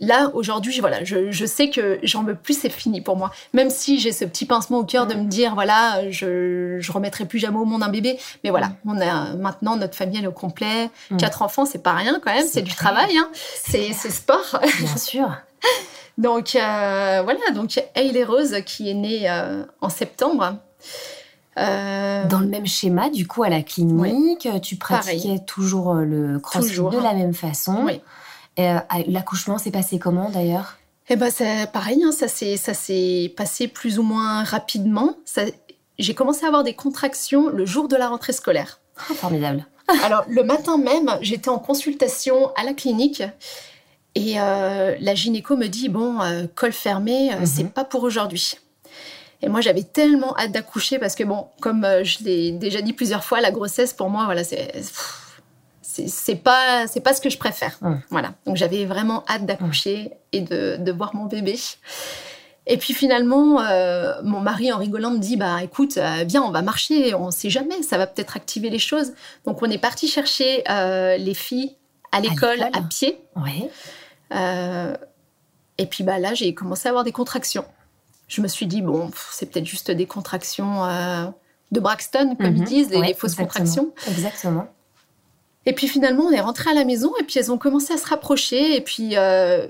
Là, aujourd'hui, voilà, je, sais que j'en veux plus, c'est fini pour moi. Même si j'ai ce petit pincement au cœur de me dire, voilà, je, je remettrai plus jamais au monde un bébé. Mais voilà, on a maintenant notre famille, elle est au complet. Mm. Quatre enfants, c'est pas rien quand même, c'est du travail, hein. c'est sport. Bien sûr. donc euh, voilà, donc Hayley Rose qui est née euh, en septembre. Euh, Dans le même schéma, du coup, à la clinique, tu pratiquais toujours le crossfit de la même façon. Oui. Euh, l'accouchement s'est passé comment d'ailleurs? Eh ben, c'est pareil, hein, ça s'est passé plus ou moins rapidement. J'ai commencé à avoir des contractions le jour de la rentrée scolaire. Oh, formidable. Alors, le matin même, j'étais en consultation à la clinique et euh, la gynéco me dit Bon, euh, col fermé, mhm. c'est pas pour aujourd'hui. Et moi, j'avais tellement hâte d'accoucher parce que, bon, comme je l'ai déjà dit plusieurs fois, la grossesse, pour moi, voilà, c'est c'est pas c'est pas ce que je préfère. Voilà. Donc j'avais vraiment hâte d'accoucher et de, de, voir mon bébé. Et puis finalement, euh, mon mari en rigolant me dit bah écoute, euh, viens, on va marcher, on sait jamais, ça va peut-être activer les choses. Donc on est parti chercher euh, les filles à l'école à, pied. Ouais. et puis bah là, j'ai commencé à avoir des contractions. Je me suis dit bon, c'est peut-être juste des contractions de Braxton, comme ils mhm. disent, des, fausses contractions. Exactement. Et puis finalement, on est rentré à la maison et puis elles ont commencé à se rapprocher. Et puis euh,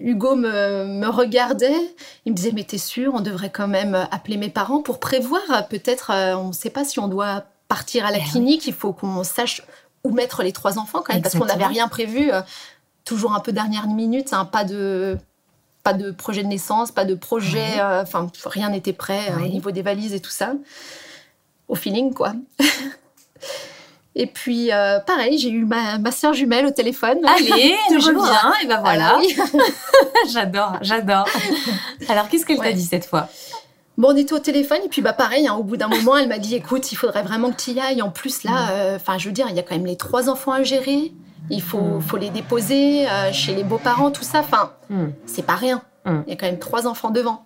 Hugo me, regardait. Il me disait Mais t'es sûr, on devrait quand même appeler mes parents pour prévoir. Peut-être, euh, on ne sait pas si on doit partir à la eh clinique. Il faut qu'on sache où mettre les trois enfants quand même, parce qu'on n'avait rien prévu. Euh, toujours un peu dernière minute, hein, pas de pas de projet de naissance, pas de projet, enfin rien n'était prêt au niveau des valises et tout ça. Au feeling, quoi. Et puis, euh, pareil, j'ai eu ma, ma soeur jumelle au téléphone. Allez, je reviens, et ben voilà. j'adore, j'adore. Alors, qu'est-ce qu'elle t'a dit cette fois? Bon, on était au téléphone, et puis bah pareil, hein, au bout d'un moment, elle m'a dit, écoute, il faudrait vraiment que tu y ailles. En plus, là, mm. euh, enfin, je veux dire, il y a quand même les trois enfants à gérer. Il faut, mm. faut les déposer euh, chez les beaux-parents, tout ça. Enfin, mm. c'est pas rien. Il y a quand même trois enfants devant.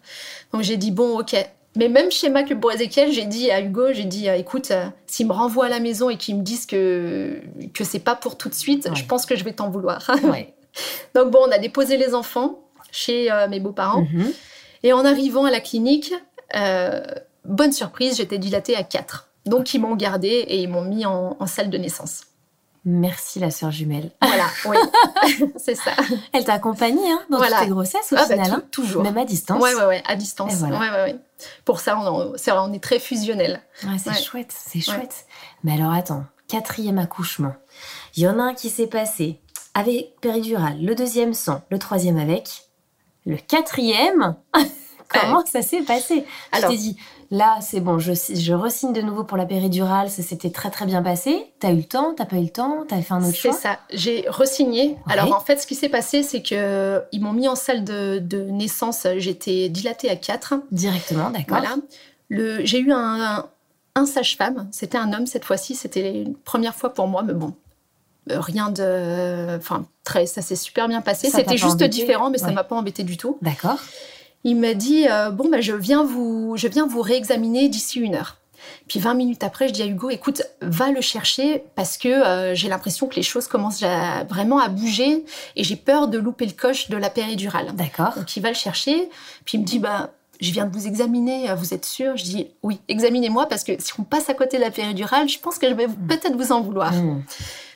Donc j'ai dit, bon, ok, mais même schéma que pour Ezekiel, j'ai dit à Hugo, j'ai dit, euh, écoute, euh, s'ils me renvoient à la maison et qu'ils me disent que que c'est pas pour tout de suite, je pense que je vais t'en vouloir. Donc bon, on a déposé les enfants chez euh, mes beaux-parents. Mhm. Et en arrivant à la clinique, bonne surprise, j'étais dilatée à 4. Donc ils m'ont gardée et ils m'ont mis en, salle de naissance. Merci la sœur jumelle. Voilà, oui, c'est ça. Elle t'a accompagnée hein, dans toutes tes grossesses au ah, bah, final. Hein. toujours. Même à distance. Ouais, ouais, ouais, à distance. Ouais, ouais, ouais. Pour ça, on, est, on est très fusionnel. Ouais, c'est chouette, c'est chouette. Mais alors attends, quatrième accouchement. Il y en a un qui s'est passé avec péridurale, le deuxième sans, le troisième avec. Le quatrième, comment ça s'est passé? Alors, Je t'ai dit, Là, c'est bon, je, je re-signe de nouveau pour la péridurale, ça s'était très très bien passé. T'as eu le temps, t'as pas eu le temps, t'avais fait un autre choix? C'est ça, j'ai re-signé. Alors en fait, ce qui s'est passé, c'est que ils m'ont mis en salle de, naissance, j'étais dilatée à 4. Directement, d'accord. Voilà. J'ai eu un, un, sage-femme, c'était un homme cette fois-ci, c'était la première fois pour moi, mais bon, euh, rien de. Enfin, très, ça s'est super bien passé. C'était juste différent, mais ça m'a pas embêté du tout. D'accord il m'a dit euh, bon ben je viens vous je viens vous réexaminer d'ici une heure. Puis 20 minutes après, je dis à Hugo, écoute, va le chercher parce que euh, j'ai l'impression que les choses commencent vraiment à bouger et j'ai peur de louper le coche de la péridurale. D'accord. Donc il va le chercher, puis il me dit, bah, je viens de vous examiner, vous êtes sûr? Je dis, oui, examinez-moi parce que si on passe à côté de la péridurale, je pense que je vais hmm. peut-être vous en vouloir. Hmm.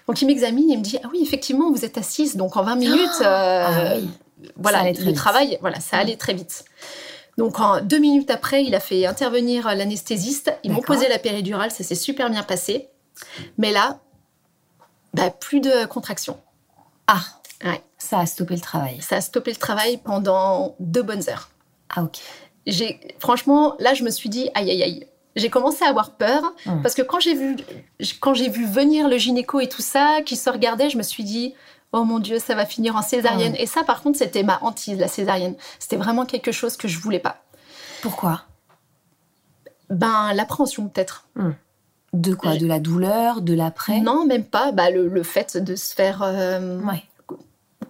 Donc il m'examine, il me dit, ah oui, effectivement, vous êtes assise, donc en 20 minutes, ah, euh, ah oui voilà, le travail, voilà, ça allait très vite. Donc, en deux minutes après, il a fait intervenir l'anesthésiste. Ils m'ont posé la péridurale, ça s'est super bien passé. Mais là, bah, plus de contraction. Ah, ouais. ça a stoppé le travail. Ça a stoppé le travail pendant deux bonnes heures. Ah, ok. J'ai, franchement, là, je me suis dit, aïe, aïe, aïe. J'ai commencé à avoir peur hum. parce que quand j'ai vu, quand j'ai vu venir le gynéco et tout ça, qui se regardait, je me suis dit, oh mon Dieu, ça va finir en césarienne. Ah et ça, par contre, c'était ma hantise, la césarienne. C'était vraiment quelque chose que je voulais pas. Pourquoi? Ben, l'appréhension, peut-être. Hmm. De quoi? De la douleur De l'après? Non, même pas. Bah, le, fait de se faire euh,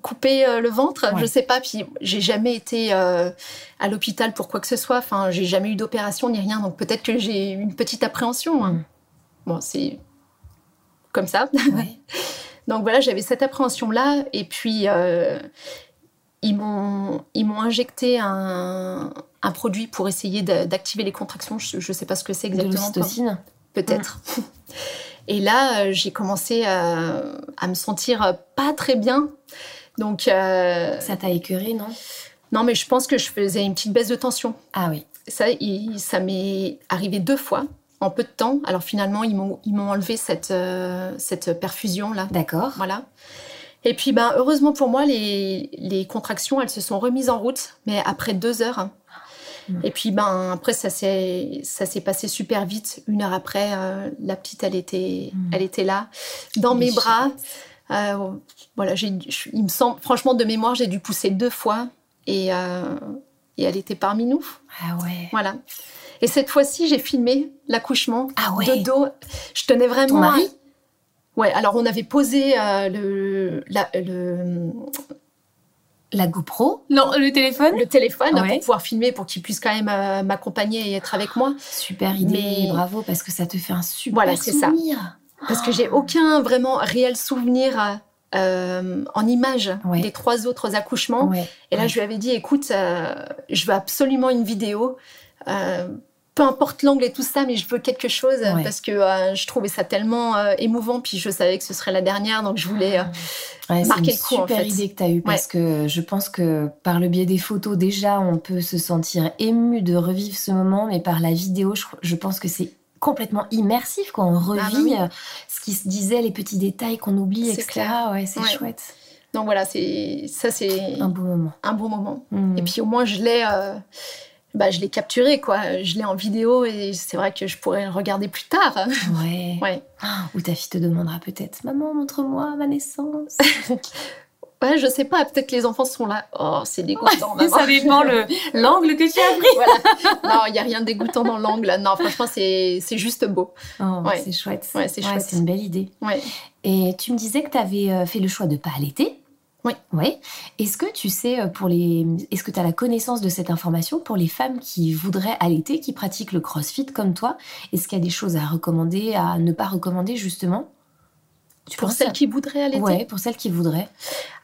couper euh, le ventre, je sais pas. Puis, j'ai jamais été euh, à l'hôpital pour quoi que ce soit. Enfin, j'ai jamais eu d'opération ni rien. Donc, peut-être que j'ai une petite appréhension. Hein. Hmm. Bon, c'est comme ça. Donc voilà, j'avais cette appréhension-là. Et puis, euh, ils m'ont injecté un, produit pour essayer d'activer les contractions. Je ne sais pas ce que c'est exactement. De Peut-être. Et là, euh, j'ai commencé à, me sentir pas très bien. Donc. Euh, ça t'a écœuré, non? Non, mais je pense que je faisais une petite baisse de tension. Ah oui. Ça, ça m'est arrivé deux fois en peu de temps. Alors finalement, ils m'ont, enlevé cette, euh, cette perfusion-là. D'accord. Voilà. Et puis, ben, heureusement pour moi, les, contractions, elles se sont remises en route, mais après deux heures. Hmm. Et puis, ben, après, ça s'est, ça s'est passé super vite. Une heure après, euh, la petite, elle était, hmm. elle était là, dans mes bras. Euh, voilà, j'ai, il me semble, franchement, de mémoire, j'ai dû pousser deux fois et, et elle était parmi nous. Ah ouais. Voilà. Et cette fois-ci, j'ai filmé l'accouchement ah de dos. Je tenais vraiment. Ton mari? Ouais. Alors on avait posé euh, le, la, le la GoPro Non, le téléphone Le téléphone pour pouvoir filmer, pour qu'il puisse quand même euh, m'accompagner et être avec moi. Super idée, bravo, parce que ça te fait un super voilà, souvenir. Ça. Parce que j'ai aucun vraiment réel souvenir euh, en image des trois autres accouchements. Et là, je lui avais dit, écoute, je veux absolument une vidéo peu importe l'angle et tout ça, mais je veux quelque chose parce que euh, je trouvais ça tellement euh, émouvant. Puis je savais que ce serait la dernière, donc je voulais euh, marquer le coup. C'est une super idée que tu as eue parce que je pense que par le biais des photos, déjà, on peut se sentir ému de revivre ce moment, mais par la vidéo, je, pense que c'est complètement immersif quand on ah, bah revit ce qui se disait, les petits détails qu'on oublie, etc. Ouais, c'est chouette. Donc voilà, c'est ça, c'est un beau moment. Un beau moment. Mmh. Et puis au moins, je l'ai bah, je l'ai capturé, quoi. Je l'ai en vidéo et c'est vrai que je pourrais le regarder plus tard. Ouais. ouais. Ou ta fille te demandera peut-être Maman, montre-moi ma naissance. ouais, je sais pas. Peut-être que les enfants seront là. Oh, c'est dégoûtant. maman. Ça dépend l'angle que tu as pris. voilà. Non, il n'y a rien de dégoûtant dans l'angle. Non, franchement, c'est juste beau. Oh, C'est chouette. Ouais, c'est chouette. C'est une belle idée. Ouais. Et tu me disais que tu avais euh, fait le choix de pas allaiter. Oui. Oui. Est-ce que tu sais, euh, pour les... est-ce que tu as la connaissance de cette information pour les femmes qui voudraient allaiter, qui pratiquent le crossfit comme toi? Est-ce qu'il y a des choses à recommander, à ne pas recommander justement? Pour celles qui voudraient allaiter? Oui, pour celles qui voudraient.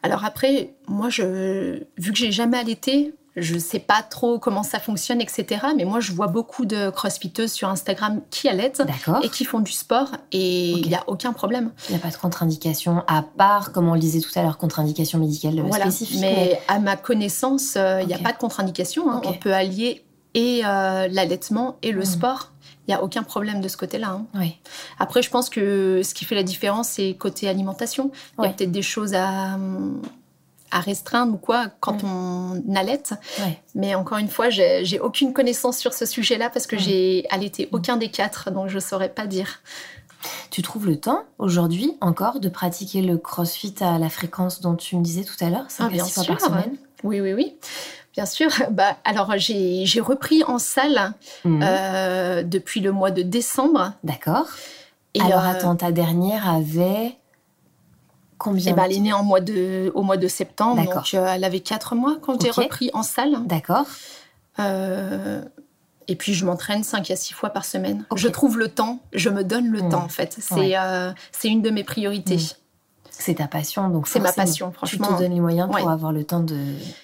Alors après, moi, je, vu que j'ai jamais allaité, je sais pas trop comment ça fonctionne, etc. Mais moi, je vois beaucoup de crossfiteuses sur Instagram qui allaitent et qui font du sport et il n'y a aucun problème. Il n'y a pas de contre-indication, à part, comme on le disait tout à l'heure, contre-indication médicale voilà. spécifique. Mais, à ma connaissance, euh, il n'y a pas de contre-indication. Hein. On peut allier et euh, l'allaitement et le hmm. sport. Il n'y a aucun problème de ce côté-là. Hein. Oui. Après, je pense que ce qui fait la différence, c'est côté alimentation. Il y a peut-être des choses à, à restreindre ou quoi quand on allaite. Mais encore une fois, j'ai aucune connaissance sur ce sujet-là parce que j'ai allaité aucun des quatre, donc je saurais pas dire. Tu trouves le temps aujourd'hui encore de pratiquer le crossfit à la fréquence dont tu me disais tout à l'heure, 5 ah, fois par semaine? Oui, oui, oui. Bien sûr. Bah, alors, j'ai repris en salle mm. euh, depuis le mois de décembre. D'accord. Et alors, euh, attends, ta dernière avait Combien eh ben, Elle est née en mois de, au mois de septembre, donc euh, elle avait 4 mois quand j'ai repris en salle. D'accord. Euh, et puis je m'entraîne 5 à 6 fois par semaine. Je trouve le temps, je me donne le mmh. temps en fait. C'est euh, c'est une de mes priorités. Mmh. C'est ta passion, donc c'est ma passion, franchement. Tu te donnes les moyens pour avoir le temps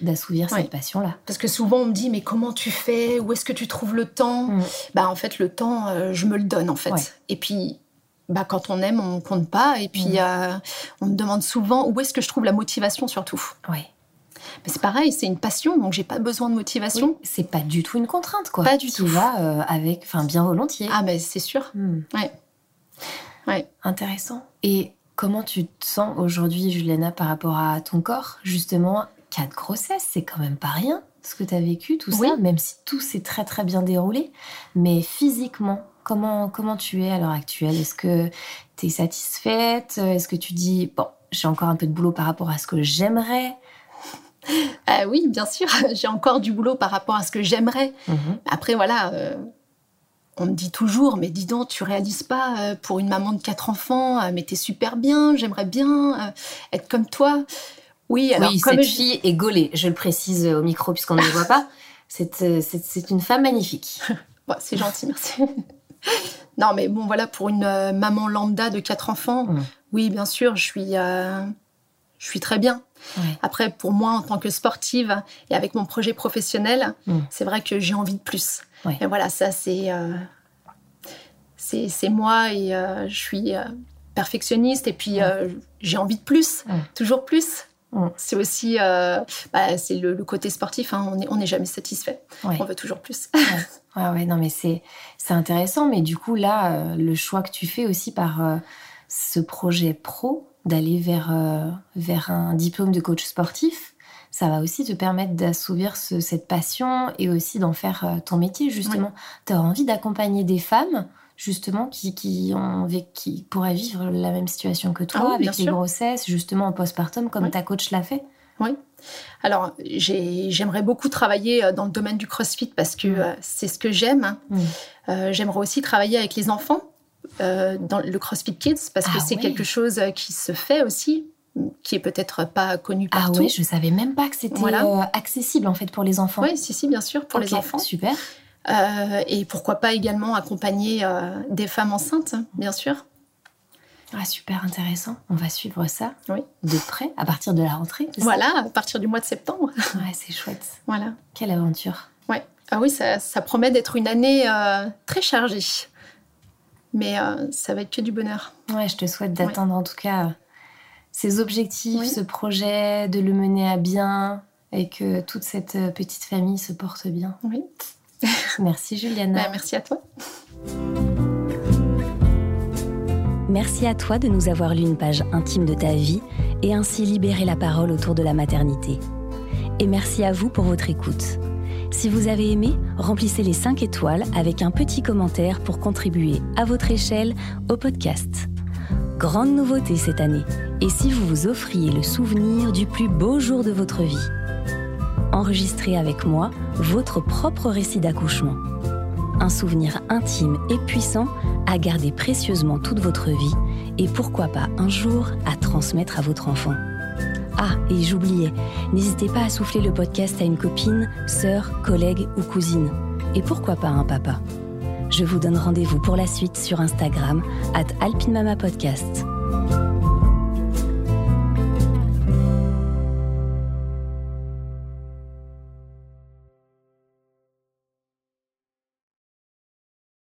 d'assouvir cette passion-là. Parce que souvent on me dit mais comment tu fais? Où est-ce que tu trouves le temps? Mmh. Bah en fait le temps, je me le donne en fait. Et puis bah, quand on aime, on compte pas. Et puis, mm. euh, on me demande souvent où est-ce que je trouve la motivation surtout. Oui. Mais c'est pareil, c'est une passion, donc j'ai pas besoin de motivation. c'est pas du tout une contrainte, quoi. Pas du tout. Tu vas euh, avec, enfin, bien volontiers. Ah, mais c'est sûr. Mm. Ouais. Ouais. Intéressant. Et comment tu te sens aujourd'hui, Juliana, par rapport à ton corps? Justement, quatre grossesses, c'est quand même pas rien ce que tu as vécu, tout ça, même si tout s'est très très bien déroulé. Mais physiquement, Comment, comment tu es à l'heure actuelle? Est-ce que tu es satisfaite? Est-ce que tu dis, bon, j'ai encore un peu de boulot par rapport à ce que j'aimerais? Euh, Oui, bien sûr, j'ai encore du boulot par rapport à ce que j'aimerais. Mhm. Après, voilà, euh, on me dit toujours, mais dis donc, tu réalises pas euh, pour une maman de quatre enfants, mais t'es super bien, j'aimerais bien être comme toi. Oui, alors comme cette fille est gaulée, je le précise au micro puisqu'on ne le voit pas. C'est une femme magnifique. c'est gentil, merci. non, mais bon, voilà, pour une euh, maman lambda de quatre enfants, mm. oui, bien sûr, je suis, euh, je suis très bien. Après, pour moi, en tant que sportive et avec mon projet professionnel, mm. c'est vrai que j'ai envie de plus. Et voilà, ça, c'est euh, c'est moi et je suis perfectionniste et puis j'ai envie de plus, toujours plus. C'est aussi bah, c'est le, côté sportif, hein. on n'est jamais satisfait. On veut toujours plus. Ouais, ouais, non, mais c'est, intéressant. Mais du coup, là, euh, le choix que tu fais aussi par euh, ce projet pro, d'aller vers, euh, vers un diplôme de coach sportif, ça va aussi te permettre d'assouvir cette passion et aussi d'en faire ton métier, justement. Tu as envie d'accompagner des femmes, justement, qui, qui, ont, qui pourraient vivre la même situation que toi, ah avec les grossesses, justement en postpartum, comme ta coach l'a fait. Oui. Alors, j'aimerais beaucoup travailler euh, dans le domaine du CrossFit parce que mm. euh, c'est ce que j'aime. Mm. Euh, j'aimerais aussi travailler avec les enfants dans le CrossFit Kids parce que ah c'est quelque chose qui se fait aussi qui est peut-être pas connu ah partout. Ah oui, je savais même pas que c'était accessible en fait pour les enfants. Oui, si, si, bien sûr, pour les enfants. Super. Et pourquoi pas également accompagner des femmes enceintes, bien sûr. Ah, super intéressant. On va suivre ça oui. de près à partir de la rentrée. Voilà, à partir du mois de septembre. Ouais, c'est chouette. Voilà. Quelle aventure. Ouais. Ah oui, ça, promet d'être une année euh, très chargée. Mais euh, ça va être que du bonheur. Ouais, je te souhaite d'atteindre en tout cas ces objectifs, ce projet, de le mener à bien et que toute cette euh, petite famille se porte bien. Oui. merci Juliana. Bah, merci à toi. Merci à toi de nous avoir lu une page intime de ta vie et ainsi libéré la parole autour de la maternité. Et merci à vous pour votre écoute. Si vous avez aimé, remplissez les 5 étoiles avec un petit commentaire pour contribuer à votre échelle au podcast. Grande nouveauté cette année, et si vous vous offriez le souvenir du plus beau jour de votre vie? Enregistrez avec moi votre propre récit d'accouchement un souvenir intime et puissant à garder précieusement toute votre vie et pourquoi pas un jour à transmettre à votre enfant. Ah, et j'oubliais, n'hésitez pas à souffler le podcast à une copine, sœur, collègue ou cousine. Et pourquoi pas un papa Je vous donne rendez-vous pour la suite sur Instagram, at Podcast.